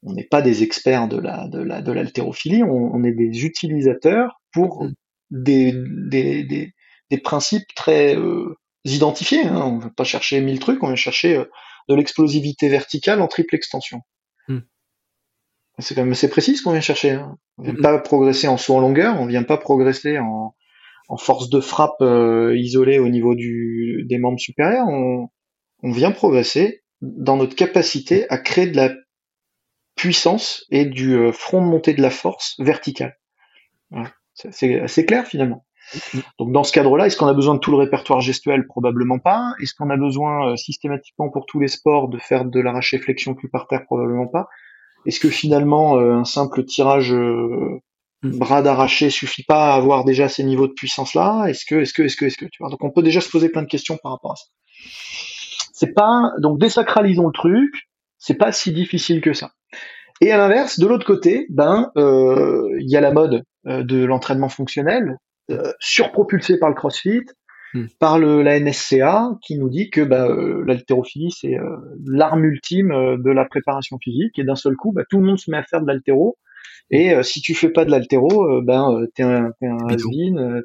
on n'est pas des experts de la de la de l'haltérophilie, on, on, est des utilisateurs pour des des, des, des principes très euh, identifiés. Hein. On ne va pas chercher mille trucs, on va chercher de l'explosivité verticale en triple extension. C'est quand même assez précis ce qu'on vient chercher. Hein. On vient mm-hmm. pas progresser en saut en longueur, on vient pas progresser en, en force de frappe euh, isolée au niveau du, des membres supérieurs. On, vient progresser dans notre capacité à créer de la puissance et du euh, front de montée de la force verticale. C'est assez clair finalement. Donc dans ce cadre-là, est-ce qu'on a besoin de tout le répertoire gestuel? Probablement pas. Est-ce qu'on a besoin euh, systématiquement pour tous les sports de faire de l'arraché flexion plus par terre? Probablement pas. Est-ce que finalement un simple tirage. Bras d'arraché suffit pas à avoir déjà ces niveaux de puissance là Est-ce que, est-ce que, est-ce que, est-ce que tu vois? Donc on peut déjà se poser plein de questions par rapport à ça. C'est pas donc désacralisons le truc. C'est pas si difficile que ça. Et à l'inverse, de l'autre côté, ben euh, il y a la mode de l'entraînement fonctionnel, surpropulsé par le CrossFit, Hmm. par le, la NSCA qui nous dit que bah, euh, l'haltérophilie c'est euh, l'arme ultime euh, de la préparation physique et d'un seul coup bah, tout le monde se met à faire de l'haltéro et si tu fais pas de l'haltéro ben t'es un t'es un has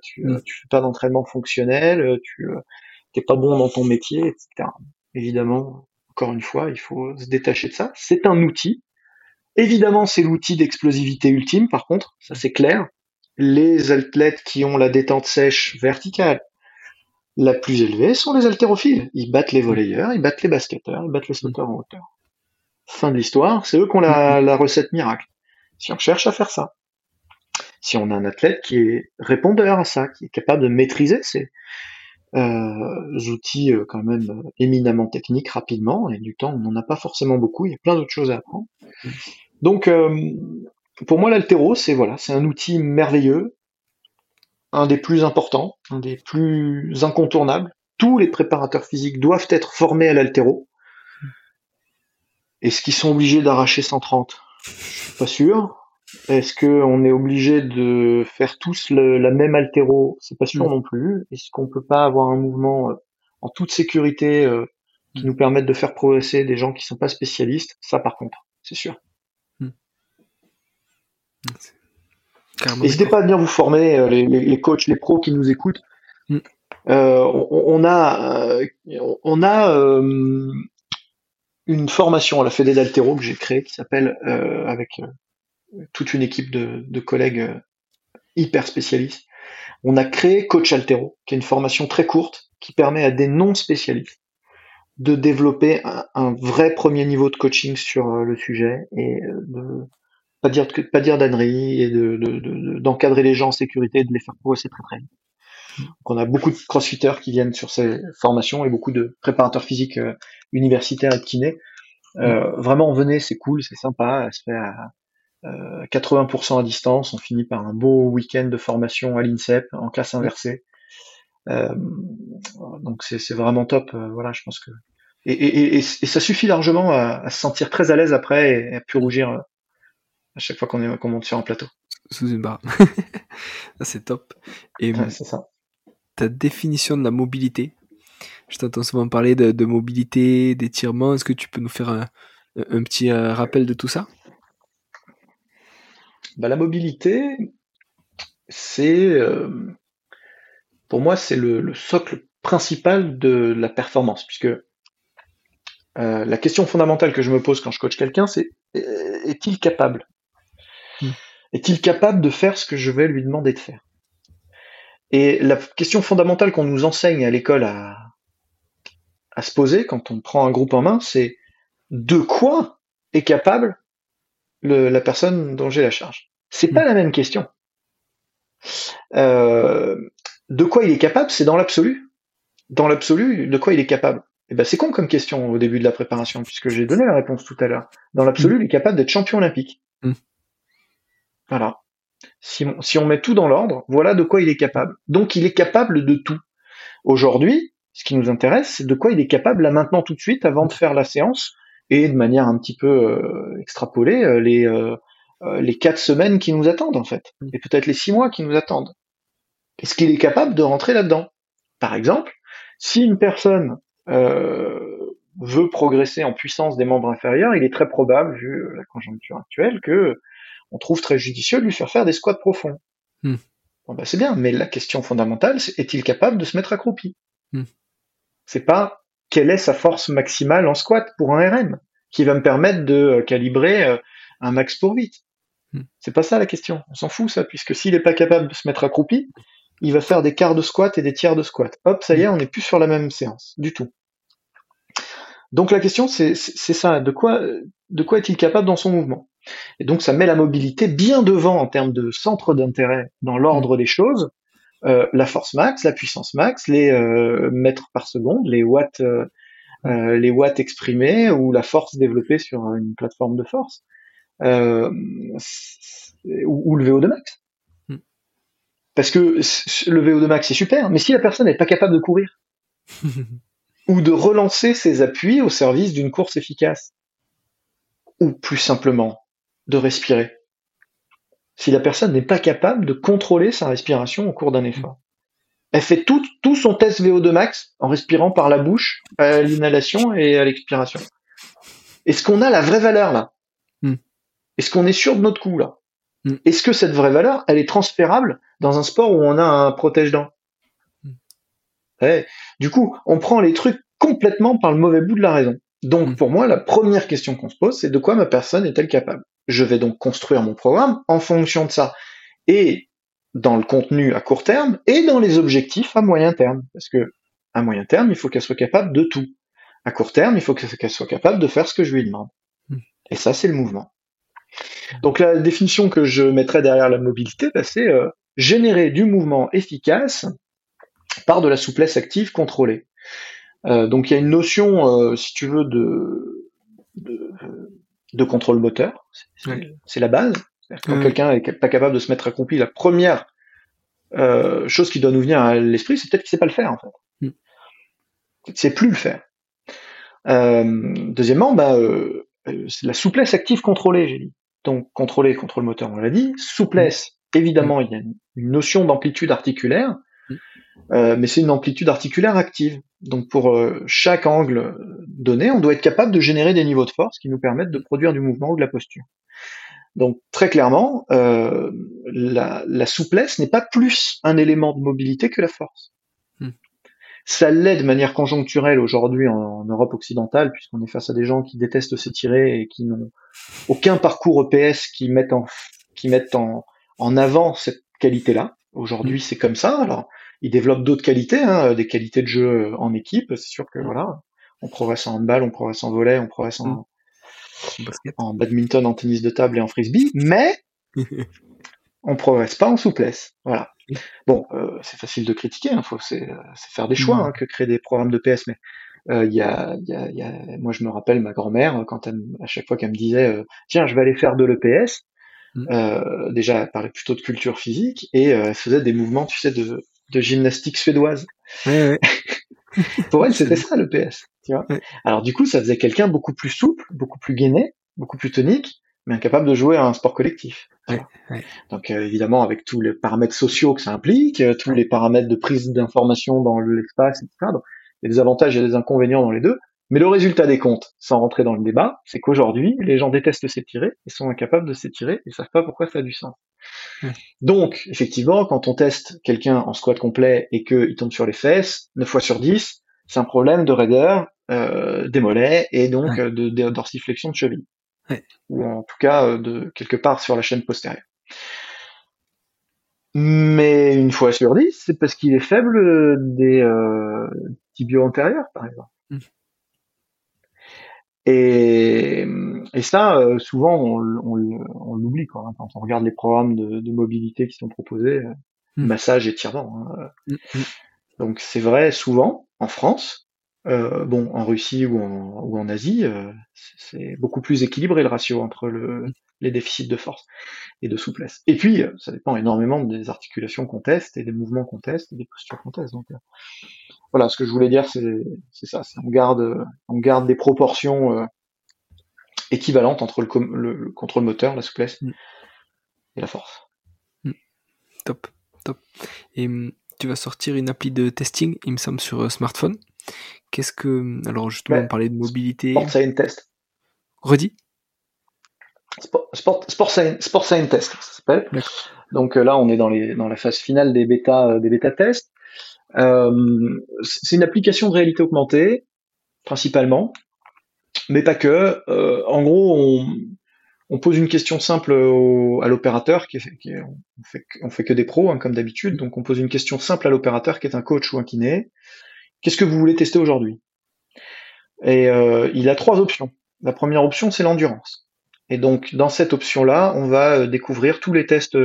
tu, hmm. tu fais pas d'entraînement fonctionnel tu t'es pas bon dans ton métier etc évidemment encore une fois il faut se détacher de ça. C'est un outil. Évidemment c'est l'outil d'explosivité ultime par contre ça c'est clair. Les athlètes qui ont la détente sèche verticale la plus élevée sont les haltérophiles. Ils battent les volleyeurs, ils battent les basketteurs, ils battent les sauteurs en hauteur. Fin de l'histoire, c'est eux qui ont la, recette miracle. Si on cherche à faire ça, si on a un athlète qui est répondeur à ça, qui est capable de maîtriser ces euh, outils euh, quand même euh, éminemment techniques rapidement, et du temps on n'en a pas forcément beaucoup, il y a plein d'autres choses à apprendre. Donc pour moi l'altéro c'est voilà, c'est un outil merveilleux un des plus importants, un des plus incontournables. Tous les préparateurs physiques doivent être formés à l'altéro. Est-ce qu'ils sont obligés d'arracher 130 Je suis pas sûr. Est-ce qu'on est obligé de faire tous la même altéro? C'est pas sûr non plus. Est-ce qu'on peut pas avoir un mouvement euh, en toute sécurité, euh, qui Mm. nous permettent de faire progresser des gens qui sont pas spécialistes, ça par contre, c'est sûr. Carrément N'hésitez pas à venir vous former, euh, les, les- les coachs, les pros qui nous écoutent. Mm. Euh, on, on a, on a euh, une formation à la Fédé d'Altero que j'ai créée qui s'appelle, euh, avec euh, toute une équipe de, collègues euh, hyper spécialistes, on a créé Coach Altero, qui est une formation très courte qui permet à des non spécialistes de développer un, vrai premier niveau de coaching sur le sujet et de pas dire pas dire d'âneries et de de- de- d'encadrer les gens en sécurité et de les faire progresser très très vite. On a beaucoup de crossfitters qui viennent sur ces formations et beaucoup de préparateurs physiques euh, universitaires et de kinés. Euh, vraiment venez, c'est cool, c'est sympa, ça se fait à euh, 80% à distance, on finit par un beau week-end de formation à l'INSEP en classe inversée. Euh, donc c'est vraiment top, euh, voilà, je pense que et, et, et, et ça suffit largement à, à se sentir très à l'aise après et à plus rougir euh, à chaque fois qu'on est qu'on monte sur un plateau. Sous une barre. [laughs] C'est top. Et Ouais, c'est ça. ta définition de la mobilité, je t'entends souvent parler de, de mobilité, d'étirement. Est-ce que tu peux nous faire un, un petit euh, rappel de tout ça? Bah, la mobilité, c'est euh, pour moi c'est le, le socle principal de la performance, puisque euh, la question fondamentale que je me pose quand je coach quelqu'un, c'est est-il capable? Hmm. Est-il capable de faire ce que je vais lui demander de faire? Et la question fondamentale qu'on nous enseigne à l'école à, à se poser quand on prend un groupe en main, c'est de quoi est capable le- la personne dont j'ai la charge C'est pas la même question. Euh, de quoi il est capable, c'est dans l'absolu. Dans l'absolu, de quoi il est capable? Eh ben, c'est con comme question au début de la préparation, puisque j'ai donné la réponse tout à l'heure. Dans l'absolu, il est capable d'être champion olympique. Mm. Voilà. Si on, si on met tout dans l'ordre, voilà de quoi il est capable. Donc, il est capable de tout. Aujourd'hui, ce qui nous intéresse, c'est de quoi il est capable là maintenant tout de suite, avant de faire la séance, et de manière un petit peu euh, extrapolée, euh, les euh, les quatre semaines qui nous attendent en fait, et peut-être les six mois qui nous attendent. Est-ce qu'il est capable de rentrer là-dedans? Par exemple, si une personne euh, veut progresser en puissance des membres inférieurs, il est très probable, vu la conjoncture actuelle, que on trouve très judicieux de lui faire faire des squats profonds. Bon, bah, c'est bien, mais la question fondamentale, c'est est-il capable de se mettre accroupi? Hmm. C'est pas quelle est sa force maximale en squat pour un RM qui va me permettre de euh, calibrer euh, un max pour 8. Hmm. C'est pas ça la question. On s'en fout ça, puisque s'il est pas capable de se mettre accroupi, il va faire des quarts de squat et des tiers de squat. Hop, ça y est, on n'est plus sur la même séance du tout. Donc la question, c'est c'est ça. De quoi, de quoi est-il capable dans son mouvement? Et donc ça met la mobilité bien devant en termes de centre d'intérêt dans l'ordre des choses. Euh, la force max, la puissance max, les euh, mètres par seconde, les watts, euh, les watts exprimés ou la force développée sur une plateforme de force, ou, ou le VO2 max. Hmm. Parce que le VO2 max c'est super, mais si la personne n'est pas capable de courir [laughs] ou de relancer ses appuis au service d'une course efficace, ou plus simplement de respirer. Si la personne n'est pas capable de contrôler sa respiration au cours d'un effort. Elle fait tout, tout son test VO2 max en respirant par la bouche à l'inhalation et à l'expiration. Est-ce qu'on a la vraie valeur là? Hmm. Est-ce qu'on est sûr de notre coup là? Hmm. Est-ce que cette vraie valeur, elle est transférable dans un sport où on a un protège-dents? Ouais. Du coup, on prend les trucs complètement par le mauvais bout de la raison. Donc, Mm. pour moi, la première question qu'on se pose, c'est de quoi ma personne est-elle capable? Je vais donc construire mon programme en fonction de ça. Et dans le contenu à court terme et dans les objectifs à moyen terme. Parce que à moyen terme, il faut qu'elle soit capable de tout. À court terme, il faut qu'elle soit capable de faire ce que je lui demande. Mm. Et ça, c'est le mouvement. Donc la définition que je mettrais derrière la mobilité, bah, c'est euh, générer du mouvement efficace par de la souplesse active contrôlée. Euh, donc il y a une notion, euh, si tu veux, de, de, de contrôle moteur. C'est Ouais. la base. Quand Ouais. quelqu'un est pas capable de se mettre accroupi, la première euh, chose qui doit nous venir à l'esprit, c'est peut-être qu'il sait pas le faire en fait. Mm. Il sait plus le faire. Euh, deuxièmement, bah, euh, la souplesse active contrôlée, j'ai dit. Donc contrôler, contrôle moteur, on l'a dit. Souplesse, évidemment, il y a une, une notion d'amplitude articulaire. Mm. mais c'est une amplitude articulaire active. Donc pour chaque angle donné, on doit être capable de générer des niveaux de force qui nous permettent de produire du mouvement ou de la posture. Donc très clairement, euh, la, la, souplesse n'est pas plus un élément de mobilité que la force. Hmm. Ça l'est de manière conjoncturelle aujourd'hui en, Europe occidentale, puisqu'on est face à des gens qui détestent s'étirer et qui n'ont aucun parcours EPS qui mettent en, qui mettent en, en avant cette qualité-là. Aujourd'hui, hmm. c'est comme ça. Alors, ils développent d'autres qualités, hein, des qualités de jeu en équipe. C'est sûr que hmm. voilà, on progresse en handball, on progresse en volet, on progresse en, en badminton, en tennis de table et en frisbee, mais [laughs] on progresse pas en souplesse. Voilà. Bon, euh, c'est facile de critiquer, hein, faut c'est, faire des choix hein, que créer des programmes de PS, mais euh, il y, a, y, a, y, a, moi je me rappelle ma grand-mère quand elle, à chaque fois qu'elle me disait euh, tiens je vais aller faire de l'EPS, mm. déjà elle parlait plutôt de culture physique et elle faisait des mouvements tu sais de, de gymnastique suédoise. Ouais, ouais. [laughs] Pour elle, c'était ça le PS. Tu vois Alors du coup, ça faisait quelqu'un beaucoup plus souple, beaucoup plus gainé, beaucoup plus tonique, mais incapable de jouer à un sport collectif. Donc euh, évidemment, avec tous les paramètres sociaux que ça implique, euh, tous les paramètres de prise d'information dans l'espace, etc. Donc, il y a des avantages et des inconvénients dans les deux. Mais le résultat des comptes, sans rentrer dans le débat, c'est qu'aujourd'hui, les gens détestent s'étirer et sont incapables de s'étirer et savent pas pourquoi ça a du sens. Donc, effectivement, quand on teste quelqu'un en squat complet et qu'il tombe sur les fesses, 9 fois sur 10, c'est un problème de raideur euh, des mollets et donc euh, de, dorsiflexion de cheville. Ou en tout cas, euh, de quelque part sur la chaîne postérieure. Mais une fois sur 10, c'est parce qu'il est faible des euh, tibiaux antérieurs, par exemple. Mmh. Et, et ça, euh, souvent, on, on, l'oublie hein. quand on regarde les programmes de, de mobilité qui sont proposés, euh, mmh. massage et tirement. Hein. Mmh, mmh. Donc c'est vrai, souvent, en France, euh, bon, en Russie ou en, ou en Asie, euh, c'est beaucoup plus équilibré le ratio entre le, les déficits de force et de souplesse. Et puis, ça dépend énormément des articulations qu'on teste et des mouvements qu'on teste et des postures qu'on teste. Donc, voilà, ce que je voulais dire, c'est ça. On garde, on garde des proportions euh, équivalentes entre le, contrôle moteur, la souplesse mm. et la force. Mm. Top, top. Et mm, tu vas sortir une appli de testing, il me semble, sur euh, smartphone. Qu'est-ce que. Alors, justement, on parlait de mobilité. Sport Science Test. Redis Sport, sport, sport, science, Test, ça s'appelle. Donc euh, là, on est dans, les, dans la phase finale des bêta, des bêta tests. Euh, c'est une application de réalité augmentée, principalement, mais pas que. Euh, en gros, on, on, pose une question simple au, à l'opérateur, qui, qui on, fait, on fait que des pros, hein, comme d'habitude, donc on pose une question simple à l'opérateur, qui est un coach ou un kiné. Qu'est-ce que vous voulez tester aujourd'hui? Et euh, il a trois options. La première option, c'est l'endurance. Et donc, dans cette option-là, on va découvrir tous les tests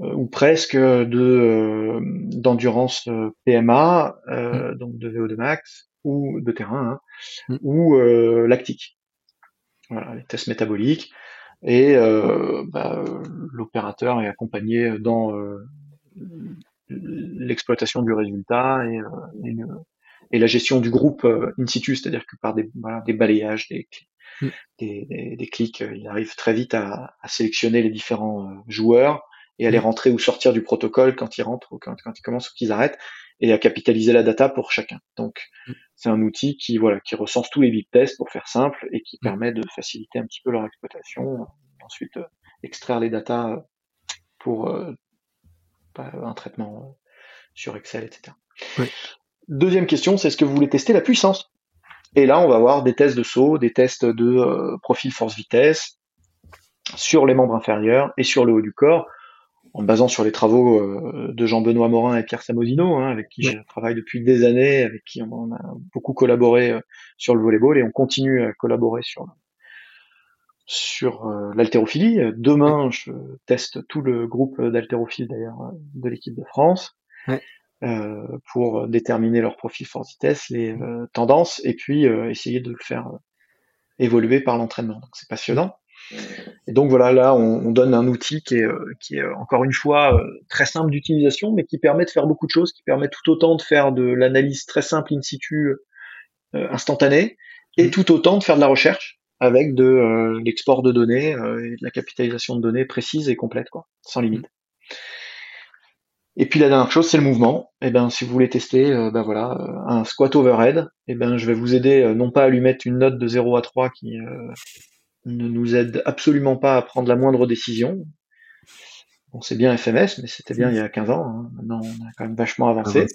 euh, ou presque de euh, d'endurance euh, PMA, mm. donc de VO2 max ou de terrain, hein, mm. ou lactique. Voilà, les tests métaboliques. Et bah, l'opérateur est accompagné dans l'exploitation du résultat et, et, la gestion du groupe in situ, c'est-à-dire que par des, voilà, des balayages, des, mm. des, des, clics, il arrive très vite à, à sélectionner les différents joueurs et aller mm. rentrer ou sortir du protocole quand ils rentrent ou quand, quand ils commencent ou qu'ils arrêtent et à capitaliser la data pour chacun. Donc mm. c'est un outil qui voilà qui recense tous les big tests pour faire simple et qui permet de faciliter un petit peu leur exploitation. Ensuite euh, extraire les datas pour euh, bah, un traitement euh, sur Excel, etc. Deuxième question, c'est est-ce que vous voulez tester la puissance? Et là, on va avoir des tests de saut, des tests de profil force-vitesse sur les membres inférieurs et sur le haut du corps en basant sur les travaux euh, de Jean-Benoît Morin et Pierre Samosino, hein, avec qui je travaille depuis des années, avec qui on a beaucoup collaboré euh, sur le volleyball et on continue à collaborer sur sur euh, l'haltérophilie. Demain, je teste tout le groupe d'haltérophiles d'ailleurs de l'équipe de France pour déterminer leur profil force vitesse, les tendances et puis essayer de le faire évoluer par l'entraînement. Donc c'est passionnant. Et donc voilà, là, on, donne un outil qui est, euh, qui est encore une fois euh, très simple d'utilisation, mais qui permet de faire beaucoup de choses, qui permet tout autant de faire de l'analyse très simple in situ euh, instantanée, et mmh. tout autant de faire de la recherche avec de l'export de données et de la capitalisation de données précise et complète, quoi, sans limite. Et puis la dernière chose, c'est le mouvement. Et eh ben, si vous voulez tester, euh, ben voilà, un squat overhead, et eh ben, je vais vous aider non pas à lui mettre une note de 0 à 3 qui ne nous aide absolument pas à prendre la moindre décision. Bon, c'est bien FMS, mais c'était bien il y a 15 ans. Hein. Maintenant, on a quand même vachement avancé.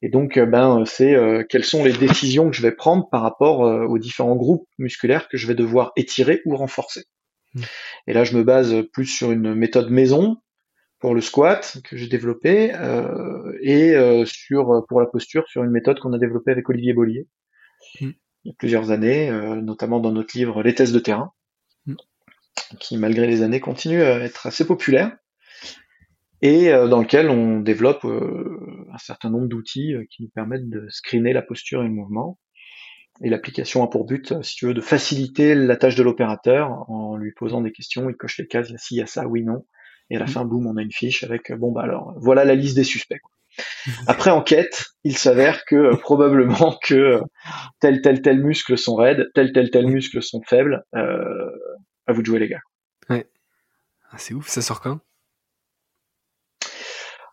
Et donc, euh, ben, c'est euh, quelles sont les décisions que je vais prendre par rapport euh, aux différents groupes musculaires que je vais devoir étirer ou renforcer? Hmm. Et là, je me base plus sur une méthode maison pour le squat que j'ai développé et sur pour la posture sur une méthode qu'on a développée avec Olivier Bollier il y a plusieurs années, notamment dans notre livre Les tests de terrain, qui malgré les années continue à être assez populaire et euh, dans lequel on développe euh, un certain nombre d'outils euh, qui nous permettent de screener la posture et le mouvement. Et l'application a pour but, si tu veux, de faciliter la tâche de l'opérateur en lui posant des questions. Il coche les cases, il y a ci, il y a ça, oui, non. Et à la mmh. fin, boum, on a une fiche avec, bon, bah alors, voilà la liste des suspects. [laughs] Après enquête, il s'avère que probablement que tel, tel, tel muscle sont raides, tel, tel, tel muscle sont faibles. Euh, à vous de jouer, les gars. Ouais. Ah, c'est ouf, ça sort quand?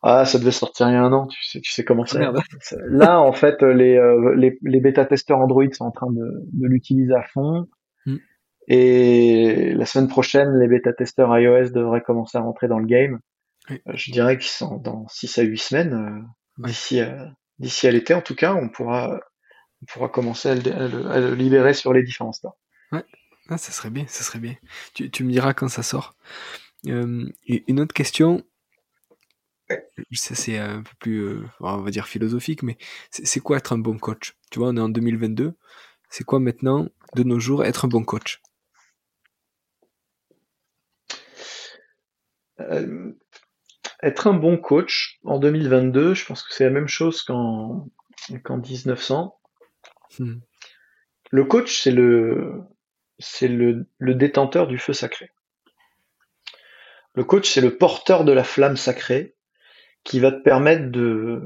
Ah, ça devait sortir il y a un an, tu sais, tu sais comment c'est. Là, en fait, les, euh, les, les bêta-testeurs Android sont en train de, de l'utiliser à fond. Mm. Et la semaine prochaine, les bêta-testeurs iOS devraient commencer à rentrer dans le game. Euh, je dirais qu'ils sont dans 6 à 8 semaines. Euh, d'ici à, d'ici à l'été, en tout cas, on pourra, on pourra commencer à le, à le, libérer sur les différents stores. Ouais, ah, ça serait bien, ça serait bien. Tu, tu me diras quand ça sort. Euh, une autre question, ça c'est un peu plus, euh, on va dire philosophique, mais c'est quoi être un bon coach? Tu vois, on est en 2022. C'est quoi maintenant, de nos jours, être un bon coach? Euh, Être un bon coach en 2022, je pense que c'est la même chose qu'en 1900. Hmm. Le coach, c'est le, c'est le, le détenteur du feu sacré. Le coach, c'est le porteur de la flamme sacrée qui va te permettre de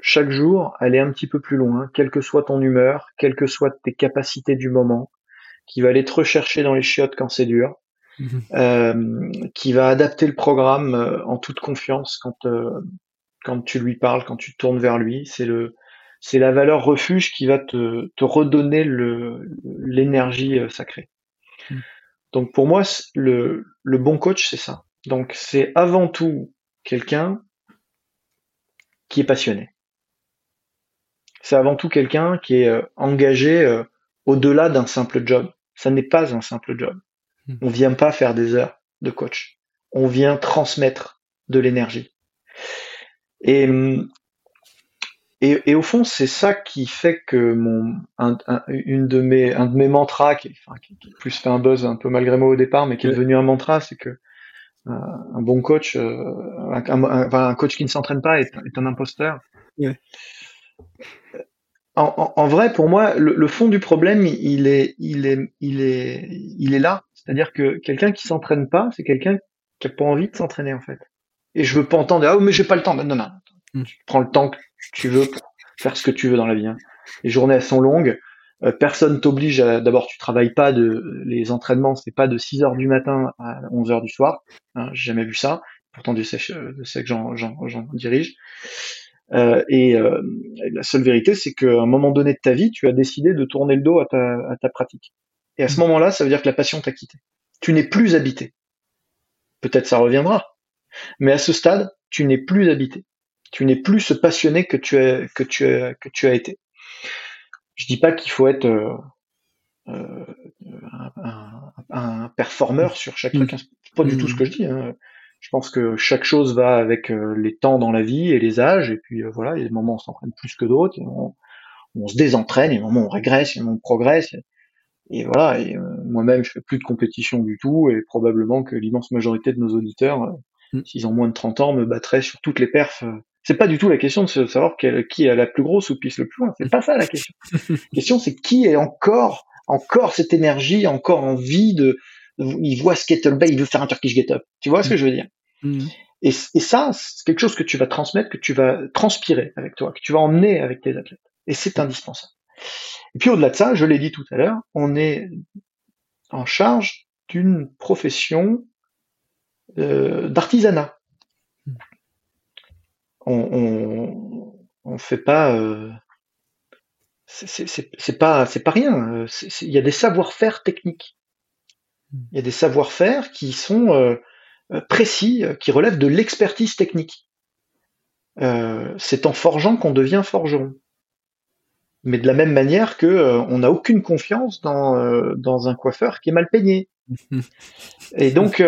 chaque jour aller un petit peu plus loin, quelle que soit ton humeur, quelles que soient tes capacités du moment, qui va aller te rechercher dans les chiottes quand c'est dur, mhm. euh, qui va adapter le programme euh, en toute confiance quand euh, quand tu lui parles, quand tu tournes vers lui. C'est le c'est la valeur refuge qui va te, te redonner le l'énergie sacrée. Mhm. Donc pour moi, le, le bon coach, c'est ça. Donc c'est avant tout quelqu'un qui est passionné. C'est avant tout quelqu'un qui est euh, engagé euh, au-delà d'un simple job. Ça n'est pas un simple job. Hmm. On vient pas faire des heures de coach. On vient transmettre de l'énergie. Et, et, et, au fond, c'est ça qui fait que mon un, une de mes un de mes mantras, qui, enfin, qui, qui plus fait un buzz un peu malgré moi au départ, mais qui est devenu un mantra, c'est que un bon coach, euh, un, coach qui ne s'entraîne pas est, un imposteur. En, vrai, pour moi, le, fond du problème, il est, il est, il est, il est là. C'est-à-dire que quelqu'un qui s'entraîne pas, c'est quelqu'un qui a pas envie de s'entraîner en fait. Et je veux pas entendre ah mais j'ai pas le temps. Non non, hmm. tu prends le temps que tu veux pour faire ce que tu veux dans la vie. Hein. Les journées elles sont longues. Euh, personne t'oblige à d'abord tu travailles pas de les entraînements c'est pas de 6 heures du matin à 11 heures du soir hein, j'ai jamais vu ça. Pourtant du sais, euh, que j'en dirige. Euh, et euh, la seule vérité c'est qu'à un moment donné de ta vie tu as décidé de tourner le dos à ta, à ta pratique. Et à ce moment là ça veut dire que la passion t'a quitté. Tu n'es plus habité. Peut-être ça reviendra. Mais à ce stade tu n'es plus habité. Tu n'es plus ce passionné que tu as que tu as que tu as été je dis pas qu'il faut être euh, euh, un, un, performeur sur chaque truc. Hein. C'est pas du tout ce que je dis. Hein. Je pense que chaque chose va avec euh, les temps dans la vie et les âges. Et puis voilà, il y a des moments où on s'entraîne plus que d'autres. On, on, se désentraîne, il y a des moments où on régresse, il y a des moments où on progresse. Et voilà, et moi-même, je fais plus de compétition du tout, et probablement que l'immense majorité de nos auditeurs, mm. s'ils ont moins de 30 ans, me battraient sur toutes les perfs c'est pas du tout la question de savoir qui a la plus grosse ou pisse le plus loin. C'est pas ça la question. [laughs] la question, c'est qui est encore, encore cette énergie, encore envie de, il voit ce kettlebell, il veut faire un Turkish get up. Tu vois ce que je veux dire? Mm. Et, et, ça, c'est quelque chose que tu vas transmettre, que tu vas transpirer avec toi, que tu vas emmener avec tes athlètes. Et c'est indispensable. Et puis au-delà de ça, je l'ai dit tout à l'heure, on est en charge d'une profession euh, d'artisanat. On, on, fait pas. Euh, c'est pas c'est pas rien. Il y a des savoir-faire techniques. Il y a des savoir-faire qui sont euh, précis, qui relèvent de l'expertise technique. Euh, c'est en forgeant qu'on devient forgeron. Mais de la même manière que euh, on n'a aucune confiance dans, euh, dans un coiffeur qui est mal peigné. [laughs] et donc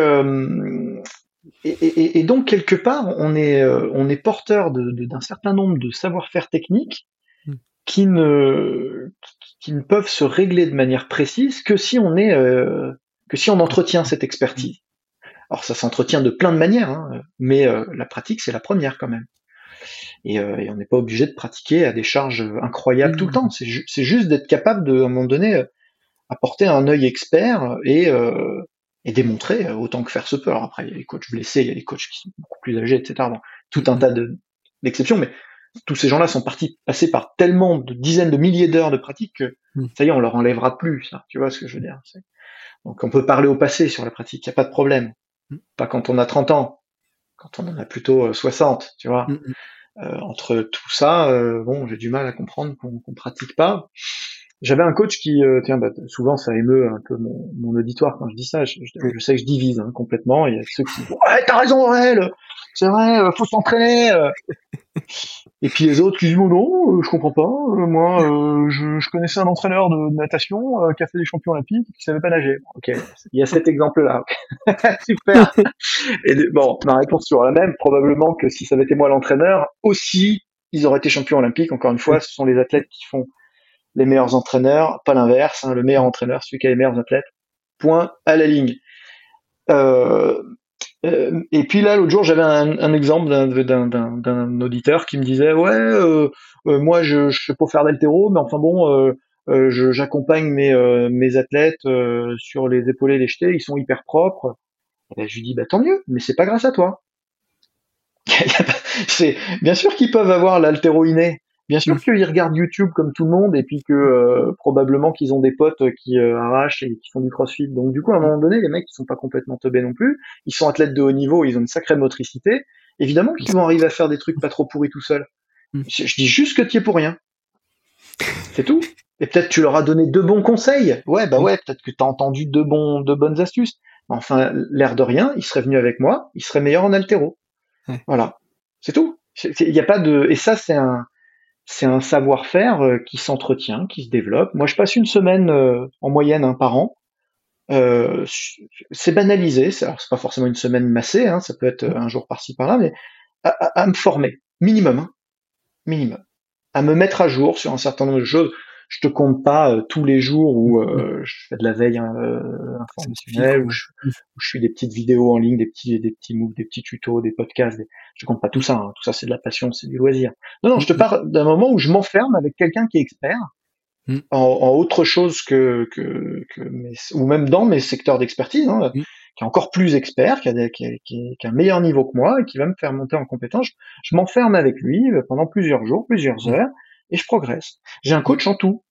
et, et, donc quelque part on est on est porteur d'un certain nombre de savoir-faire techniques mm. qui ne qui ne peuvent se régler de manière précise que si on est que si on entretient cette expertise. Alors ça s'entretient de plein de manières, hein, mais la pratique c'est la première quand même. Euh, et, on n'est pas obligé de pratiquer à des charges incroyables tout le temps. C'est, juste d'être capable de, à un moment donné, euh, apporter un œil expert et, euh, et démontrer autant que faire se peut. Alors après, il y a les coachs blessés, il y a les coachs qui sont beaucoup plus âgés, etc. tout un tas de, d'exceptions, mais tous ces gens-là sont partis passer par tellement de dizaines de milliers d'heures de pratique que mmh. ça y est, on leur enlèvera plus. Ça, tu vois ce que je veux dire Donc on peut parler au passé sur la pratique, il n'y a pas de problème. Pas quand on a 30 ans, quand on en a plutôt 60, tu vois. Euh, entre tout ça, euh, bon, j'ai du mal à comprendre qu'on qu'on pratique pas. J'avais un coach qui, euh, tiens, bah, souvent ça émeut un peu mon, mon, auditoire quand je dis ça. Je, je, sais que je divise hein, complètement. Il y a ceux qui disent ouais, t'as raison, Aurel, c'est vrai, faut s'entraîner. Et puis les autres qui disent oh non, je comprends pas. moi, je, je, connaissais un entraîneur de, natation qui a fait des champions olympiques qui savait pas nager. Ok, il y a cet exemple-là. [laughs] Super. Et bon, ma réponse sera la même. Probablement que si ça avait été moi l'entraîneur, aussi, ils auraient été champions olympiques. Encore une fois, ce sont les athlètes qui font les meilleurs entraîneurs, pas l'inverse. Hein, le meilleur entraîneur, celui qui a les meilleurs athlètes. Point à la ligne. Euh, euh, et puis là, l'autre jour, j'avais un, exemple d'un auditeur qui me disait, ouais, euh, moi, je, je sais pas faire d'altéro, mais enfin bon, j'accompagne mes, athlètes sur les épaules et les jetés, ils sont hyper propres. Et je lui dis, bah tant mieux, mais c'est pas grâce à toi. [laughs] c'est bien sûr qu'ils peuvent avoir l'altéro inné, Bien sûr mm. qu'ils regardent YouTube comme tout le monde et puis que euh, probablement qu'ils ont des potes qui euh, arrachent et qui font du crossfit. Donc du coup, à un moment donné, les mecs ils sont pas complètement teubés non plus. Ils sont athlètes de haut niveau, ils ont une sacrée motricité. Évidemment qu'ils vont arriver à faire des trucs pas trop pourris tout seuls. Mm. Je, dis juste que tu es pour rien. C'est tout. Et peut-être tu leur as donné deux bons conseils. Ouais, bah ouais, peut-être que tu as entendu deux bons, deux bonnes astuces. Enfin, l'air de rien, il serait venu avec moi, il serait meilleur en altéro. Voilà. C'est tout. Il n'y a pas de, et ça, c'est un, c'est un savoir-faire euh, qui s'entretient, qui se développe. Moi, je passe une semaine euh, en moyenne un par an. Euh, c'est banalisé, c'est, alors c'est pas forcément une semaine massée, hein, ça peut être un jour par-ci par-là, mais à, me former, minimum, hein, minimum, à me mettre à jour sur un certain nombre de choses je te compte pas euh, tous les jours où euh, je fais de la veille hein, euh, informationnelle, où je, où je, suis des petites vidéos en ligne, des petits, des petits moves, des petits tutos, des podcasts. Des... Je compte pas tout ça. Hein. Tout ça, c'est de la passion, c'est du loisir. Non, non, je te parle d'un moment où je m'enferme avec quelqu'un qui est expert mm. en, en, autre chose que, que, que mes, ou même dans mes secteurs d'expertise, hein, mm. qui est encore plus expert, qui a, des, qui, a, qui, a, un meilleur niveau que moi et qui va me faire monter en compétence. Je, m'enferme avec lui pendant plusieurs jours, plusieurs mm. heures et je progresse. J'ai un coach en tout.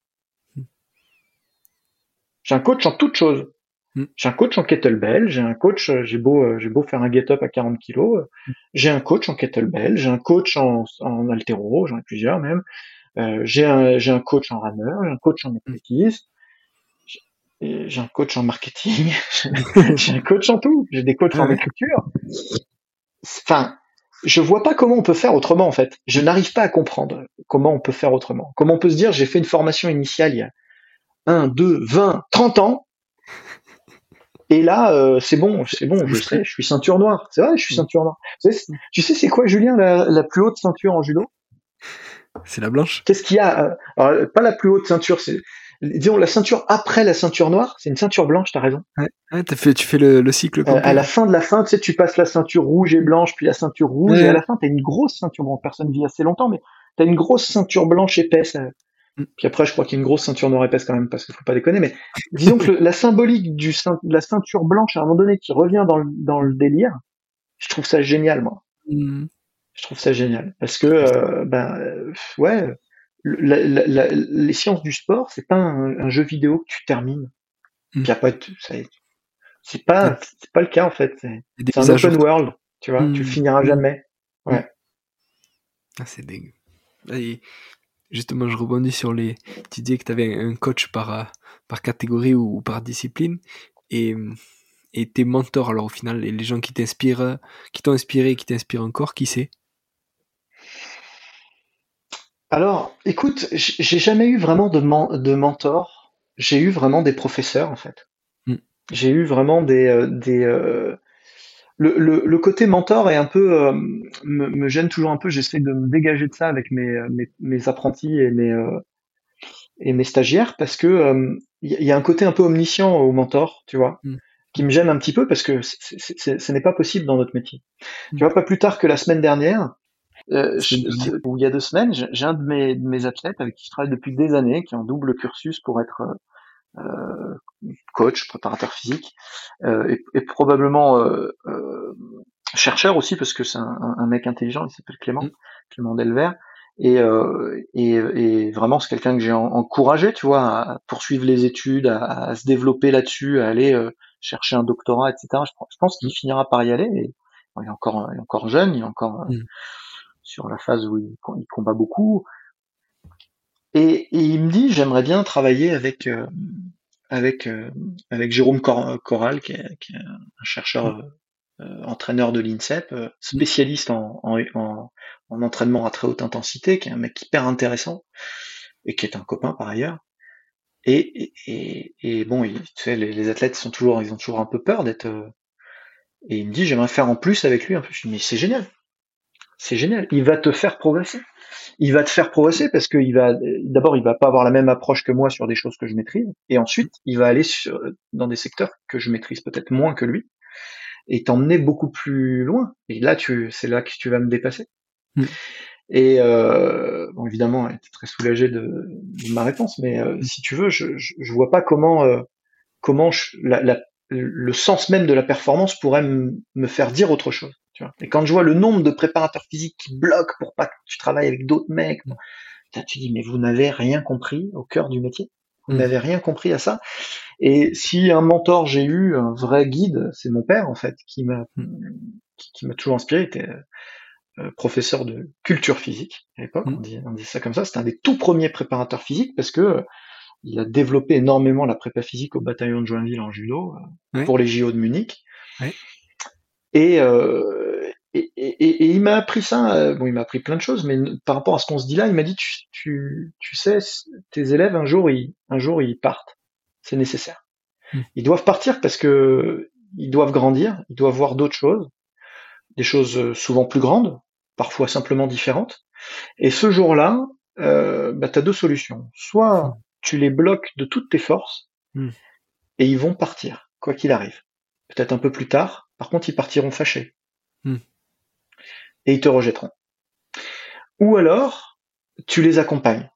J'ai un coach en toute chose. Hmm. J'ai un coach en kettlebell, j'ai un coach, euh, j'ai beau, euh, j'ai beau faire un get-up à 40 kilos, euh, hmm. j'ai un coach en kettlebell, j'ai un coach en, en altéro, j'en ai plusieurs même, euh, j'ai un, j'ai un coach en rameur, j'ai un coach en athlétisme, j'ai un coach en marketing, [laughs] j'ai un coach en tout, j'ai des coachs en écriture. Enfin, je vois pas comment on peut faire autrement en fait. Je n'arrive pas à comprendre comment on peut faire autrement. Comment on peut se dire j'ai fait une formation initiale il y a 1, 2, 20, 30 ans, et là, euh, c'est bon, c'est bon, je sais, je suis ceinture noire. C'est vrai, je suis ceinture noire. Tu sais, c'est quoi, Julien, la, plus haute ceinture en judo? C'est la blanche. Qu'est-ce qu'il y a? Euh, Pas la plus haute ceinture, c'est disons la ceinture après la ceinture noire, c'est une ceinture blanche. T'as raison. Ouais, as fait, tu fais le, cycle. Euh, à la fin de la fin, tu sais, tu passes la ceinture rouge et blanche, puis la ceinture rouge, et à la fin, t'as une grosse ceinture. Bon, personne vit assez longtemps, mais t'as une grosse ceinture blanche épaisse. Mm. Puis après, je crois qu'il y a une grosse ceinture noire épaisse quand même, parce qu'il faut pas déconner. Mais disons que la symbolique du de la ceinture blanche à un moment donné qui revient dans le, dans le délire, je trouve ça génial, moi. Mm. Je trouve ça génial parce que, euh, ben, ouais, les sciences du sport, c'est pas un, jeu vidéo que tu termines. Mm. Puis après, c'est pas, c'est pas le cas en fait. C'est un open world, tu vois. Tu finiras jamais. Ouais. Ah, c'est dingue. Et justement, je rebondis sur les. Tu disais que tu avais un coach par, par catégorie ou, par discipline. Et, et tes mentors, alors au final, les gens qui t'inspirent, qui t'ont inspiré, qui t'inspirent encore, qui c'est? Alors, écoute, j'ai jamais eu vraiment de, de mentor. J'ai eu vraiment des professeurs, en fait. Hmm. J'ai eu vraiment des, euh, des, euh, le, le, le, côté mentor est un peu euh, me, me, gêne toujours un peu. J'essaie de me dégager de ça avec mes, mes, mes apprentis et mes et mes stagiaires parce que il y, a un côté un peu omniscient au mentor, tu vois, mm. qui me gêne un petit peu parce que ce n'est pas possible dans notre métier. Mm. Tu vois, pas plus tard que la semaine dernière, euh, ou il y a deux semaines, j'ai un de mes, de mes athlètes avec qui je travaille depuis des années, qui est en double cursus pour être euh, coach, préparateur physique, euh, et, probablement euh, chercheur aussi parce que c'est un, mec intelligent, il s'appelle Clément, mm. Clément Delvert. Et, et, vraiment c'est quelqu'un que j'ai encouragé, tu vois, à poursuivre les études, à, se développer là-dessus, à aller chercher un doctorat, etc. Je, pense qu'il finira par y aller. Et, il, est encore, il est encore jeune, il est encore mm. Sur la phase où il, il combat beaucoup. Et, il me dit, j'aimerais bien travailler avec euh, avec euh, avec Jérôme Corral, qui est, qui est un chercheur euh, entraîneur de l'INSEP, spécialiste en, en, en, entraînement à très haute intensité, qui est un mec hyper intéressant et qui est un copain par ailleurs. Et, et, et bon, tu sais, les, les, athlètes sont toujours, ils ont toujours un peu peur d'être. et il me dit, j'aimerais faire en plus avec lui un peu. Je me dis, mais c'est génial, c'est génial. Il va te faire progresser. Il va te faire progresser parce qu'il va d'abord il va pas avoir la même approche que moi sur des choses que je maîtrise. Et ensuite il va aller sur, dans des secteurs que je maîtrise peut-être moins que lui et t'emmener beaucoup plus loin. Et là tu c'est là que tu vas me dépasser. Mm. et euh, bon évidemment était très soulagée de, de ma réponse mais euh, si tu veux je, je, je vois pas comment euh, comment je, la, la, le sens même de la performance pourrait me faire dire autre chose et quand je vois le nombre de préparateurs physiques qui bloquent pour pas que tu travailles avec d'autres mecs, tu dis mais vous n'avez rien compris au cœur du métier. Vous mm. n'avez rien compris à ça. Et si un mentor j'ai eu, un vrai guide, c'est mon père en fait, qui m'a mm. qui, m'a toujours inspiré, il était euh, professeur de culture physique à l'époque, mm. on, dit, on dit ça comme ça. C'était un des tout premiers préparateurs physiques parce que euh, il a développé énormément la prépa physique au bataillon de Joinville en judo euh, pour les JO de Munich. Et, euh, et, et, et, il m'a appris ça. Euh, bon, il m'a appris plein de choses, mais par rapport à ce qu'on se dit là, il m'a dit tu, tu, tu, sais, tes élèves un jour ils un jour ils partent. C'est nécessaire. Hmm. Ils doivent partir parce que ils doivent grandir, ils doivent voir d'autres choses, des choses euh, souvent plus grandes, parfois simplement différentes. Et ce jour-là, euh, bah, tu as deux solutions. Soit hmm. tu les bloques de toutes tes forces hmm. et ils vont partir, quoi qu'il arrive. Peut-être un peu plus tard, par contre, ils partiront fâchés. Hmm. Et ils te rejetteront. Ou alors, tu les accompagnes,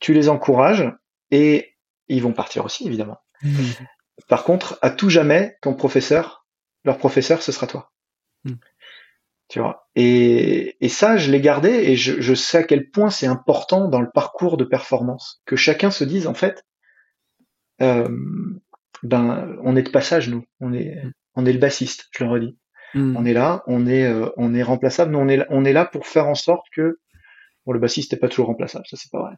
tu les encourages, et ils vont partir aussi, évidemment. Hmm. Par contre, à tout jamais, ton professeur, leur professeur, ce sera toi. Hmm. Tu vois. Et, ça, je l'ai gardé et je, sais à quel point c'est important dans le parcours de performance que chacun se dise en fait, euh, ben, on est de passage nous. On est, on est le bassiste, je le redis. Hmm. On est là, on est, euh, on est remplaçable, mais on est, on est là pour faire en sorte que Bon, le bassiste n'est pas toujours remplaçable, ça c'est pas vrai.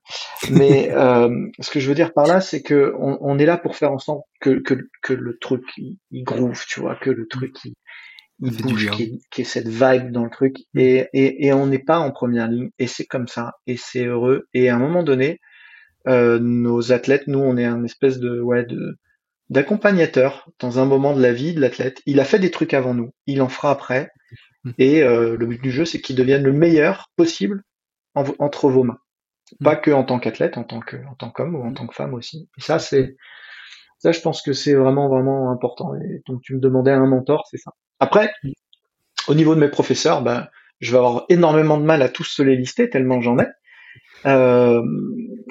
Mais [laughs] euh, ce que je veux dire par là, c'est que on, est là pour faire en sorte que, que, le truc il, groove, tu vois, que le truc il, bouge, qu'il y, ait cette vibe dans le truc, hmm. et, et, on n'est pas en première ligne, et c'est comme ça, et c'est heureux. Et à un moment donné, euh, nos athlètes, nous, on est un espèce de ouais de d'accompagnateur dans un moment de la vie de l'athlète. Il a fait des trucs avant nous, il en fera après. [laughs] Et euh, le but du jeu, c'est qu'il devienne le meilleur possible entre vos mains. Mmh. Pas que en tant qu'athlète, en tant que en tant qu'homme ou en mmh. tant que femme aussi. Et ça, c'est ça, je pense que c'est vraiment vraiment important. Et donc tu me demandais un mentor, c'est ça. Après, au niveau de mes professeurs, ben, je vais avoir énormément de mal à tous se les lister tellement j'en ai. Euh,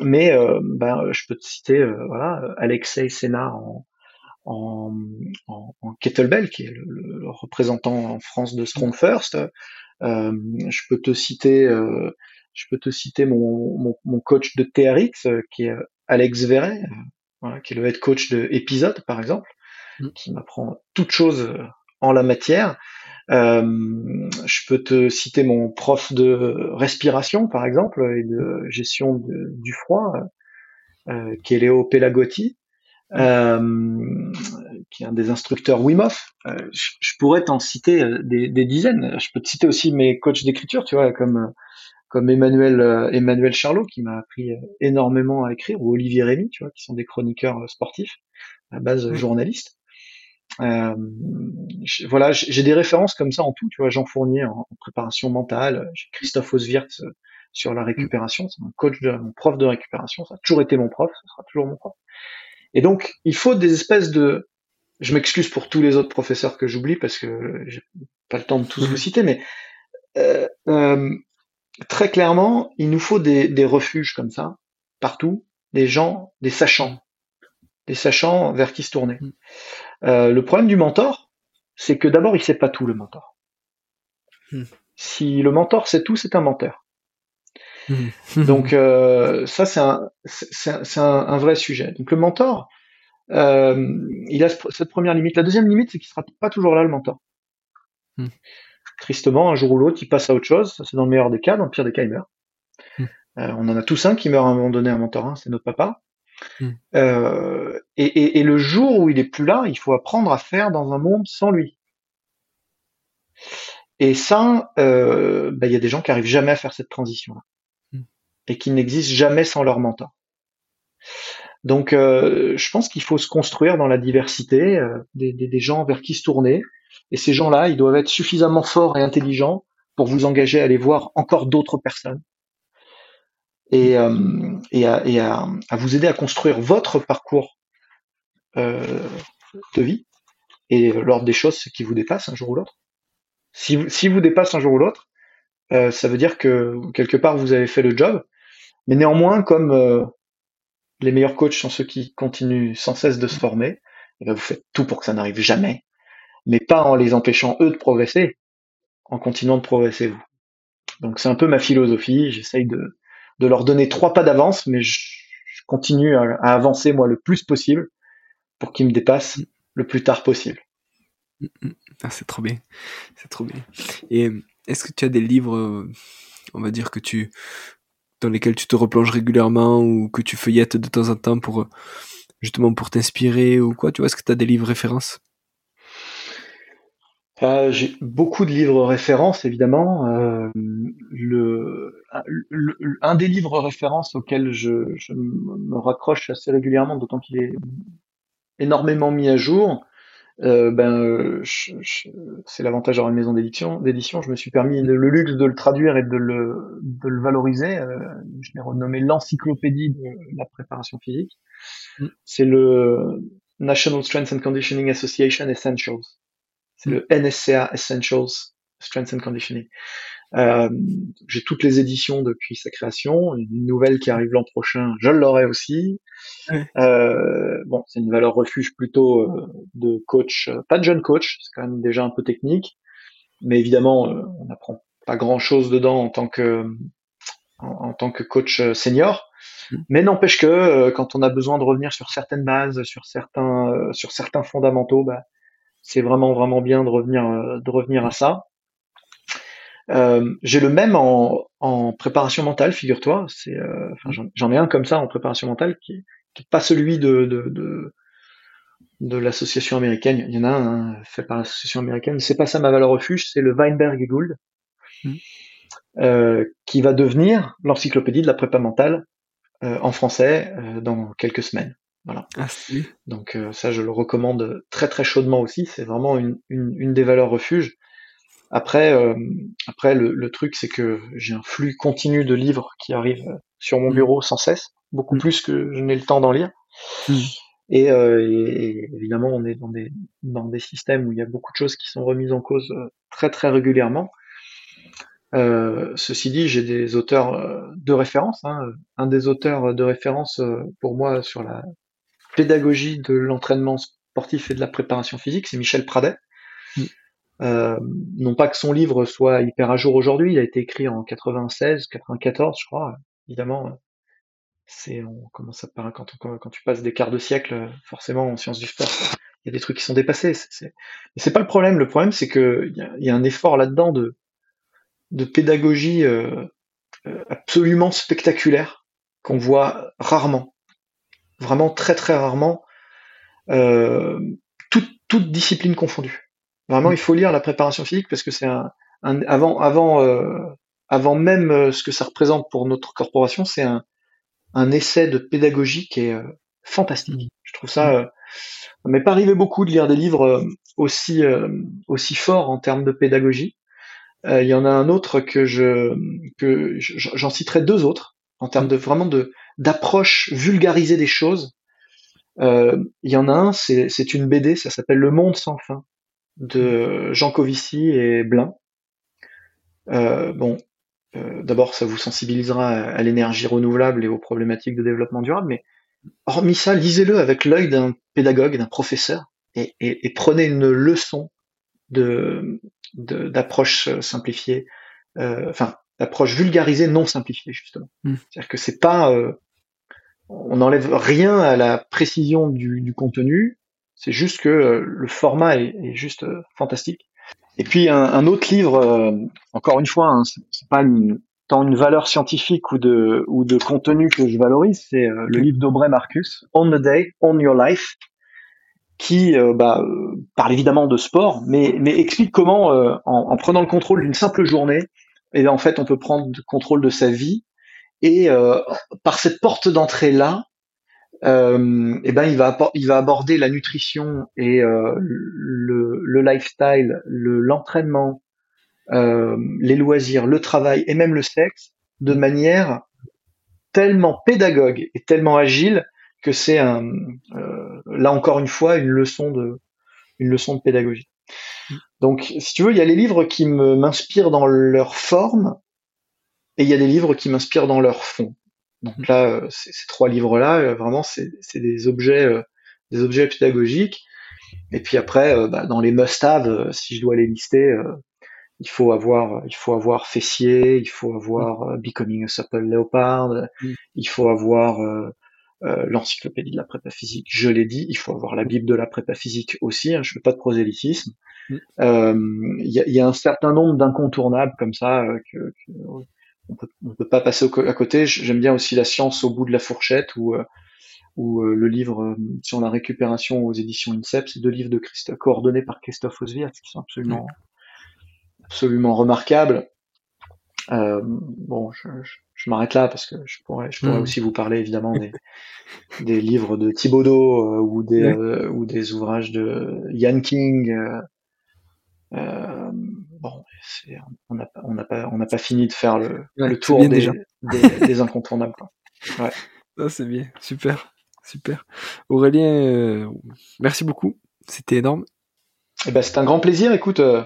mais euh, ben, je peux te citer euh, voilà, Alexei Sénard en, en, en, kettlebell, qui est le, représentant en France de Strong First. je peux te citer, je peux te citer mon, mon, coach de TRX, qui est Alex Verret, voilà, qui est le head coach de Épisode, par exemple, mm. qui m'apprend toute chose en la matière. Je peux te citer mon prof de respiration, par exemple, et de gestion du froid, qui est Léo Pelagotti, euh, qui est un des instructeurs Wim Hof. Euh, je, pourrais t'en citer euh, des, des, dizaines. Je peux te citer aussi mes coachs d'écriture, tu vois, comme comme Emmanuel Emmanuel Charlot qui m'a appris énormément à écrire, ou Olivier Rémy, tu vois, qui sont des chroniqueurs sportifs à base journalistes. Euh, voilà, j'ai des références comme ça en tout, tu vois, Jean Fournier en, préparation mentale, j'ai Christophe Oswirth sur la récupération, c'est mon coach, de, mon prof de récupération, ça a toujours été mon prof, ça sera toujours mon prof. Et donc, il faut des espèces de, je m'excuse pour tous les autres professeurs que j'oublie parce que j'ai pas le temps de tous vous citer, mais euh, euh, très clairement, il nous faut des, des, refuges comme ça, partout, des gens, des sachants, des sachants vers qui se tourner. Mm. Euh, le problème du mentor, c'est que d'abord, il sait pas tout, le mentor. Mm. Si le mentor sait tout, c'est un menteur. Mm. [laughs] Donc euh, ça c'est un, c'est un, un, vrai sujet. Donc le mentor, euh, il a cette première limite. La deuxième limite, c'est qu'il sera pas toujours là le mentor. Tristement, un jour ou l'autre, il passe à autre chose. Ça c'est dans le meilleur des cas. Dans le pire des cas, il meurt. On en a tous un qui meurt à un moment donné, un mentor. Hein, c'est notre papa. Euh, et, et, et, le jour où il est plus là, il faut apprendre à faire dans un monde sans lui. Et ça, euh, bah, il y a des gens qui arrivent jamais à faire cette transition-là et qui n'existent jamais sans leur mentor. Donc, euh, je pense qu'il faut se construire dans la diversité des, des, gens vers qui se tourner. Et ces gens-là, ils doivent être suffisamment forts et intelligents pour vous engager à aller voir encore d'autres personnes et, euh, et, à, et à, à, vous aider à construire votre parcours euh, de vie et lors des choses qui vous dépassent un jour ou l'autre. Si, si vous dépasse un jour ou l'autre, euh, ça veut dire que quelque part vous avez fait le job mais néanmoins, comme euh, les meilleurs coachs sont ceux qui continuent sans cesse de se former, et eh ben, vous faites tout pour que ça n'arrive jamais, mais pas en les empêchant eux de progresser, en continuant de progresser vous. Donc c'est un peu ma philosophie, j'essaye de, de leur donner trois pas d'avance, mais je, continue à, avancer moi le plus possible pour qu'ils me dépassent le plus tard possible. Ah, c'est trop bien, c'est trop bien. Et est-ce que tu as des livres, on va dire que tu dans lesquels tu te replonges régulièrement ou que tu feuillettes de temps en temps pour justement pour t'inspirer ou quoi? Tu vois, est-ce que tu as des livres références? Euh, J'ai beaucoup de livres références, évidemment. Euh, le, un des livres références auxquels je, je me raccroche assez régulièrement, d'autant qu'il est énormément mis à jour, euh, ben, c'est l'avantage d'avoir une maison d'édition. D'édition, je me suis permis le, luxe de le traduire et de le, de le valoriser. Je l'ai renommé l'encyclopédie de la préparation physique. Mm. C'est le National Strength and Conditioning Association Essentials. C'est le NSCA Essentials Strength and Conditioning. Euh, j'ai toutes les éditions depuis sa création. Une nouvelle qui arrive l'an prochain, je l'aurai aussi. Euh, bon, c'est une valeur refuge plutôt euh, de coach, euh, pas de jeune coach, c'est quand même déjà un peu technique, mais évidemment, on n'apprend pas grand-chose dedans en tant que en, tant que coach senior. Mm. Mais n'empêche que quand on a besoin de revenir sur certaines bases, sur certains sur certains fondamentaux, bah, c'est vraiment vraiment bien de revenir de revenir à ça. Euh, j'ai le même en, en préparation mentale, figure-toi. C'est, euh, j'en ai un comme ça en préparation mentale qui, qui est pas celui de, de, de, de l'association américaine. Il y en a un hein, fait par l'association américaine. C'est pas ça ma valeur refuge, c'est le Weinberg et Gould, mmh. euh, qui va devenir l'encyclopédie de la prépa mentale euh, en français euh, dans quelques semaines. Voilà. Ah, Donc ça, je le recommande très très chaudement aussi. C'est vraiment une, une, une, des valeurs refuges. Après, euh, après le, le truc, c'est que j'ai un flux continu de livres qui arrivent sur mon mm. bureau sans cesse, beaucoup mm. plus que je n'ai le temps d'en lire. Mm. Et, euh, et, évidemment, on est dans des, dans des systèmes où il y a beaucoup de choses qui sont remises en cause euh, très très régulièrement. Euh, ceci dit, j'ai des auteurs euh, de référence. Hein. Un des auteurs de référence pour moi sur la pédagogie de l'entraînement sportif et de la préparation physique, c'est Michel Pradet. Euh, non pas que son livre soit hyper à jour aujourd'hui, il a été écrit en 96, 94, je crois. Évidemment, c'est on commence à parler quand, on, quand tu passes des quarts de siècle, forcément en sciences du sport, il y a des trucs qui sont dépassés. C'est, c'est pas le problème. Le problème, c'est que il y, y a, un effort là-dedans de, de pédagogie euh, euh, absolument spectaculaire qu'on voit rarement, vraiment très très rarement, euh, toute, toute discipline confondue. Vraiment, il faut lire la préparation physique parce que c'est un, un, avant avant euh, avant même euh, ce que ça représente pour notre corporation, c'est un, un essai de pédagogie qui est euh, fantastique. Je trouve ça. Euh, m'est pas arrivé beaucoup de lire des livres aussi aussi forts en termes de pédagogie. Il y en a un autre que je que j'en citerai deux autres en termes de vraiment de d'approche vulgarisée des choses. Il y en a un, c'est une BD, ça s'appelle Le Monde sans fin de Jean Covici et Blin. Euh, bon, euh, d'abord, ça vous sensibilisera à, l'énergie renouvelable et aux problématiques de développement durable, mais hormis ça, lisez-le avec l'œil d'un pédagogue, d'un professeur, et, et, et, prenez une leçon de d'approche simplifiée, euh, enfin d'approche vulgarisée, non simplifiée justement. Mm. C'est-à-dire que c'est pas, euh, on n'enlève rien à la précision du, du contenu, c'est juste que euh, le format est, est juste euh, fantastique. Et puis un, un autre livre, euh, encore une fois, hein, c'est pas une, tant une valeur scientifique ou de ou de contenu que je valorise, c'est le livre d'Aubrey Marcus, On the Day, On Your Life, qui bah, parle évidemment de sport, mais mais explique comment, en, en, prenant le contrôle d'une simple journée, et en fait on peut prendre le contrôle de sa vie et par cette porte d'entrée là, euh, eh ben il va il va aborder la nutrition et euh, le, le, lifestyle, le l'entraînement, euh, les loisirs, le travail et même le sexe de manière tellement pédagogue et tellement agile que c'est un euh, là encore une fois une leçon de une leçon de pédagogie. Donc si tu veux, il y a les livres qui m'inspirent dans leur forme et il y a des livres qui m'inspirent dans leur fond. Donc là, euh, ces, trois livres-là, euh, vraiment, c'est des objets, euh, des objets pédagogiques. Et puis après, bah, dans les must-have, si je dois les lister, il faut avoir, il faut avoir fessier, il faut avoir Becoming a Supple Leopard, mm. il faut avoir l'encyclopédie de la prépa physique, je l'ai dit, il faut avoir la Bible de la prépa physique aussi, hein, je fais pas de prosélytisme. Mm. Il y, a, y, a, un certain nombre d'incontournables comme ça que, que, on peut, on peut pas passer à côté. J'aime bien aussi la science au bout de la fourchette ou euh, ou euh, le livre euh, sur la récupération aux éditions INSEP, c'est deux livres de Christophe, coordonnés par Christophe Oswirt qui sont absolument absolument remarquables. Euh, bon, je, je, m'arrête là parce que je pourrais, je pourrais mm. aussi vous parler évidemment des, [laughs] des livres de Thibaudot ou des ou des ouvrages de Ian King. Bon, on n'a on pas, on n'a pas fini de faire le, le tour des, des, [laughs] des, incontournables. Ouais. c'est bien, super, super. Aurélien, euh, merci beaucoup, c'était énorme. Eh ben, c'est un grand plaisir. Écoute, euh,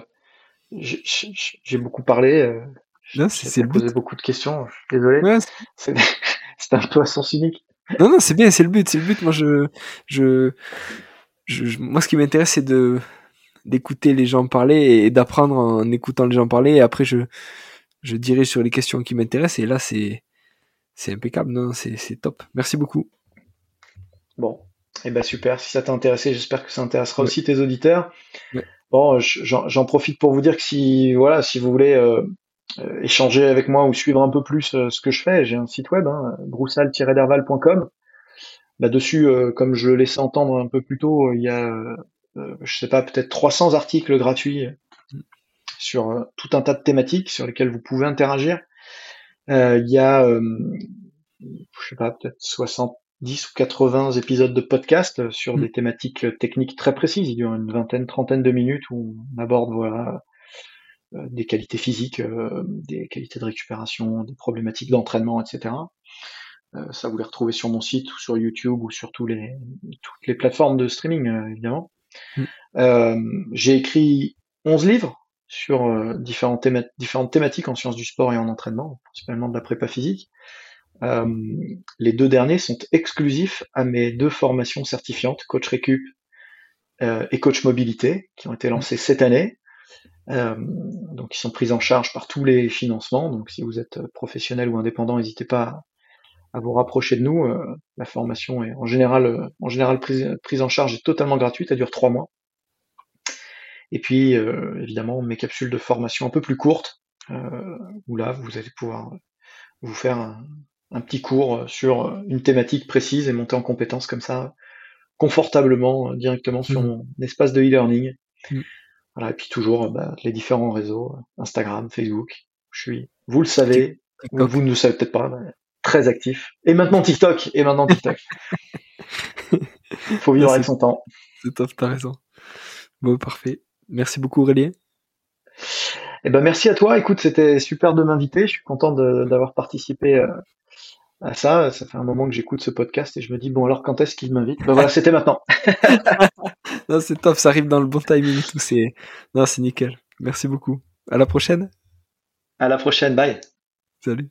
j'ai beaucoup parlé. Euh, j'ai posé beaucoup de questions. Désolé. Ouais, [laughs] c'est un peu à sens unique. Non, non, c'est bien, c'est le but, c'est le but. Moi, je, je, je moi, ce qui m'intéresse, c'est de d'écouter les gens parler et d'apprendre en écoutant les gens parler. Et après, je, je dirige sur les questions qui m'intéressent. Et là, c'est, c'est impeccable. Non, c'est, c'est top. Merci beaucoup. Bon. et eh ben super. Si ça t'a intéressé, j'espère que ça intéressera aussi tes auditeurs. Bon, j'en profite pour vous dire que si, voilà, si vous voulez euh, euh, échanger avec moi ou suivre un peu plus euh, ce que je fais, j'ai un site web, hein, broussal-derval.com. Là dessus, comme je le laissais entendre un peu plus tôt, il y a euh, je sais pas, peut-être 300 articles gratuits sur euh, tout un tas de thématiques sur lesquelles vous pouvez interagir. Euh, il y a, je sais pas, peut-être 70 ou 80 épisodes de podcast sur des mm. thématiques techniques très précises. Il y a une vingtaine, trentaine de minutes où on aborde voilà des qualités physiques, des qualités de récupération, des problématiques d'entraînement, etc. ça vous les retrouvez sur mon site ou sur YouTube ou sur tous les, toutes les plateformes de streaming, évidemment. Mm. Euh, j'ai écrit 11 livres sur euh, différentes, différentes, thématiques en sciences du sport et en entraînement, principalement de la prépa physique. Euh, les deux derniers sont exclusifs à mes deux formations certifiantes, coach récup et coach mobilité, qui ont été lancées cette année. Donc, qui sont prises en charge par tous les financements. Donc, si vous êtes professionnel ou indépendant, n'hésitez pas à vous rapprocher de nous. la formation est en général, en général prise, prise en charge est totalement gratuite, elle dure trois mois. Et puis, évidemment, mes capsules de formation un peu plus courtes, où là, vous allez pouvoir vous faire un, petit cours sur une thématique précise et monter en compétence comme ça, confortablement, directement sur mmh. mon espace de e-learning. Mmh. Voilà, et puis toujours bah, les différents réseaux, Instagram, Facebook. Je suis, vous le savez, vous ne le savez peut-être pas, très actif. Et maintenant TikTok, et maintenant TikTok. [laughs] Faut vivre avec son temps. C'est top, t'as raison. Bon, parfait. Merci beaucoup Aurélien. Eh ben merci à toi. Écoute, c'était super de m'inviter. Je suis content d'avoir participé euh, à ça. Ça fait un moment que j'écoute ce podcast et je me dis bon alors quand est-ce qu'il m'invite? Ben voilà, [laughs] c'était maintenant. [laughs] non, c'est top. Ça arrive dans le bon timing. Tout c'est non, c'est nickel. Merci beaucoup. À la prochaine. À la prochaine. Bye. Salut.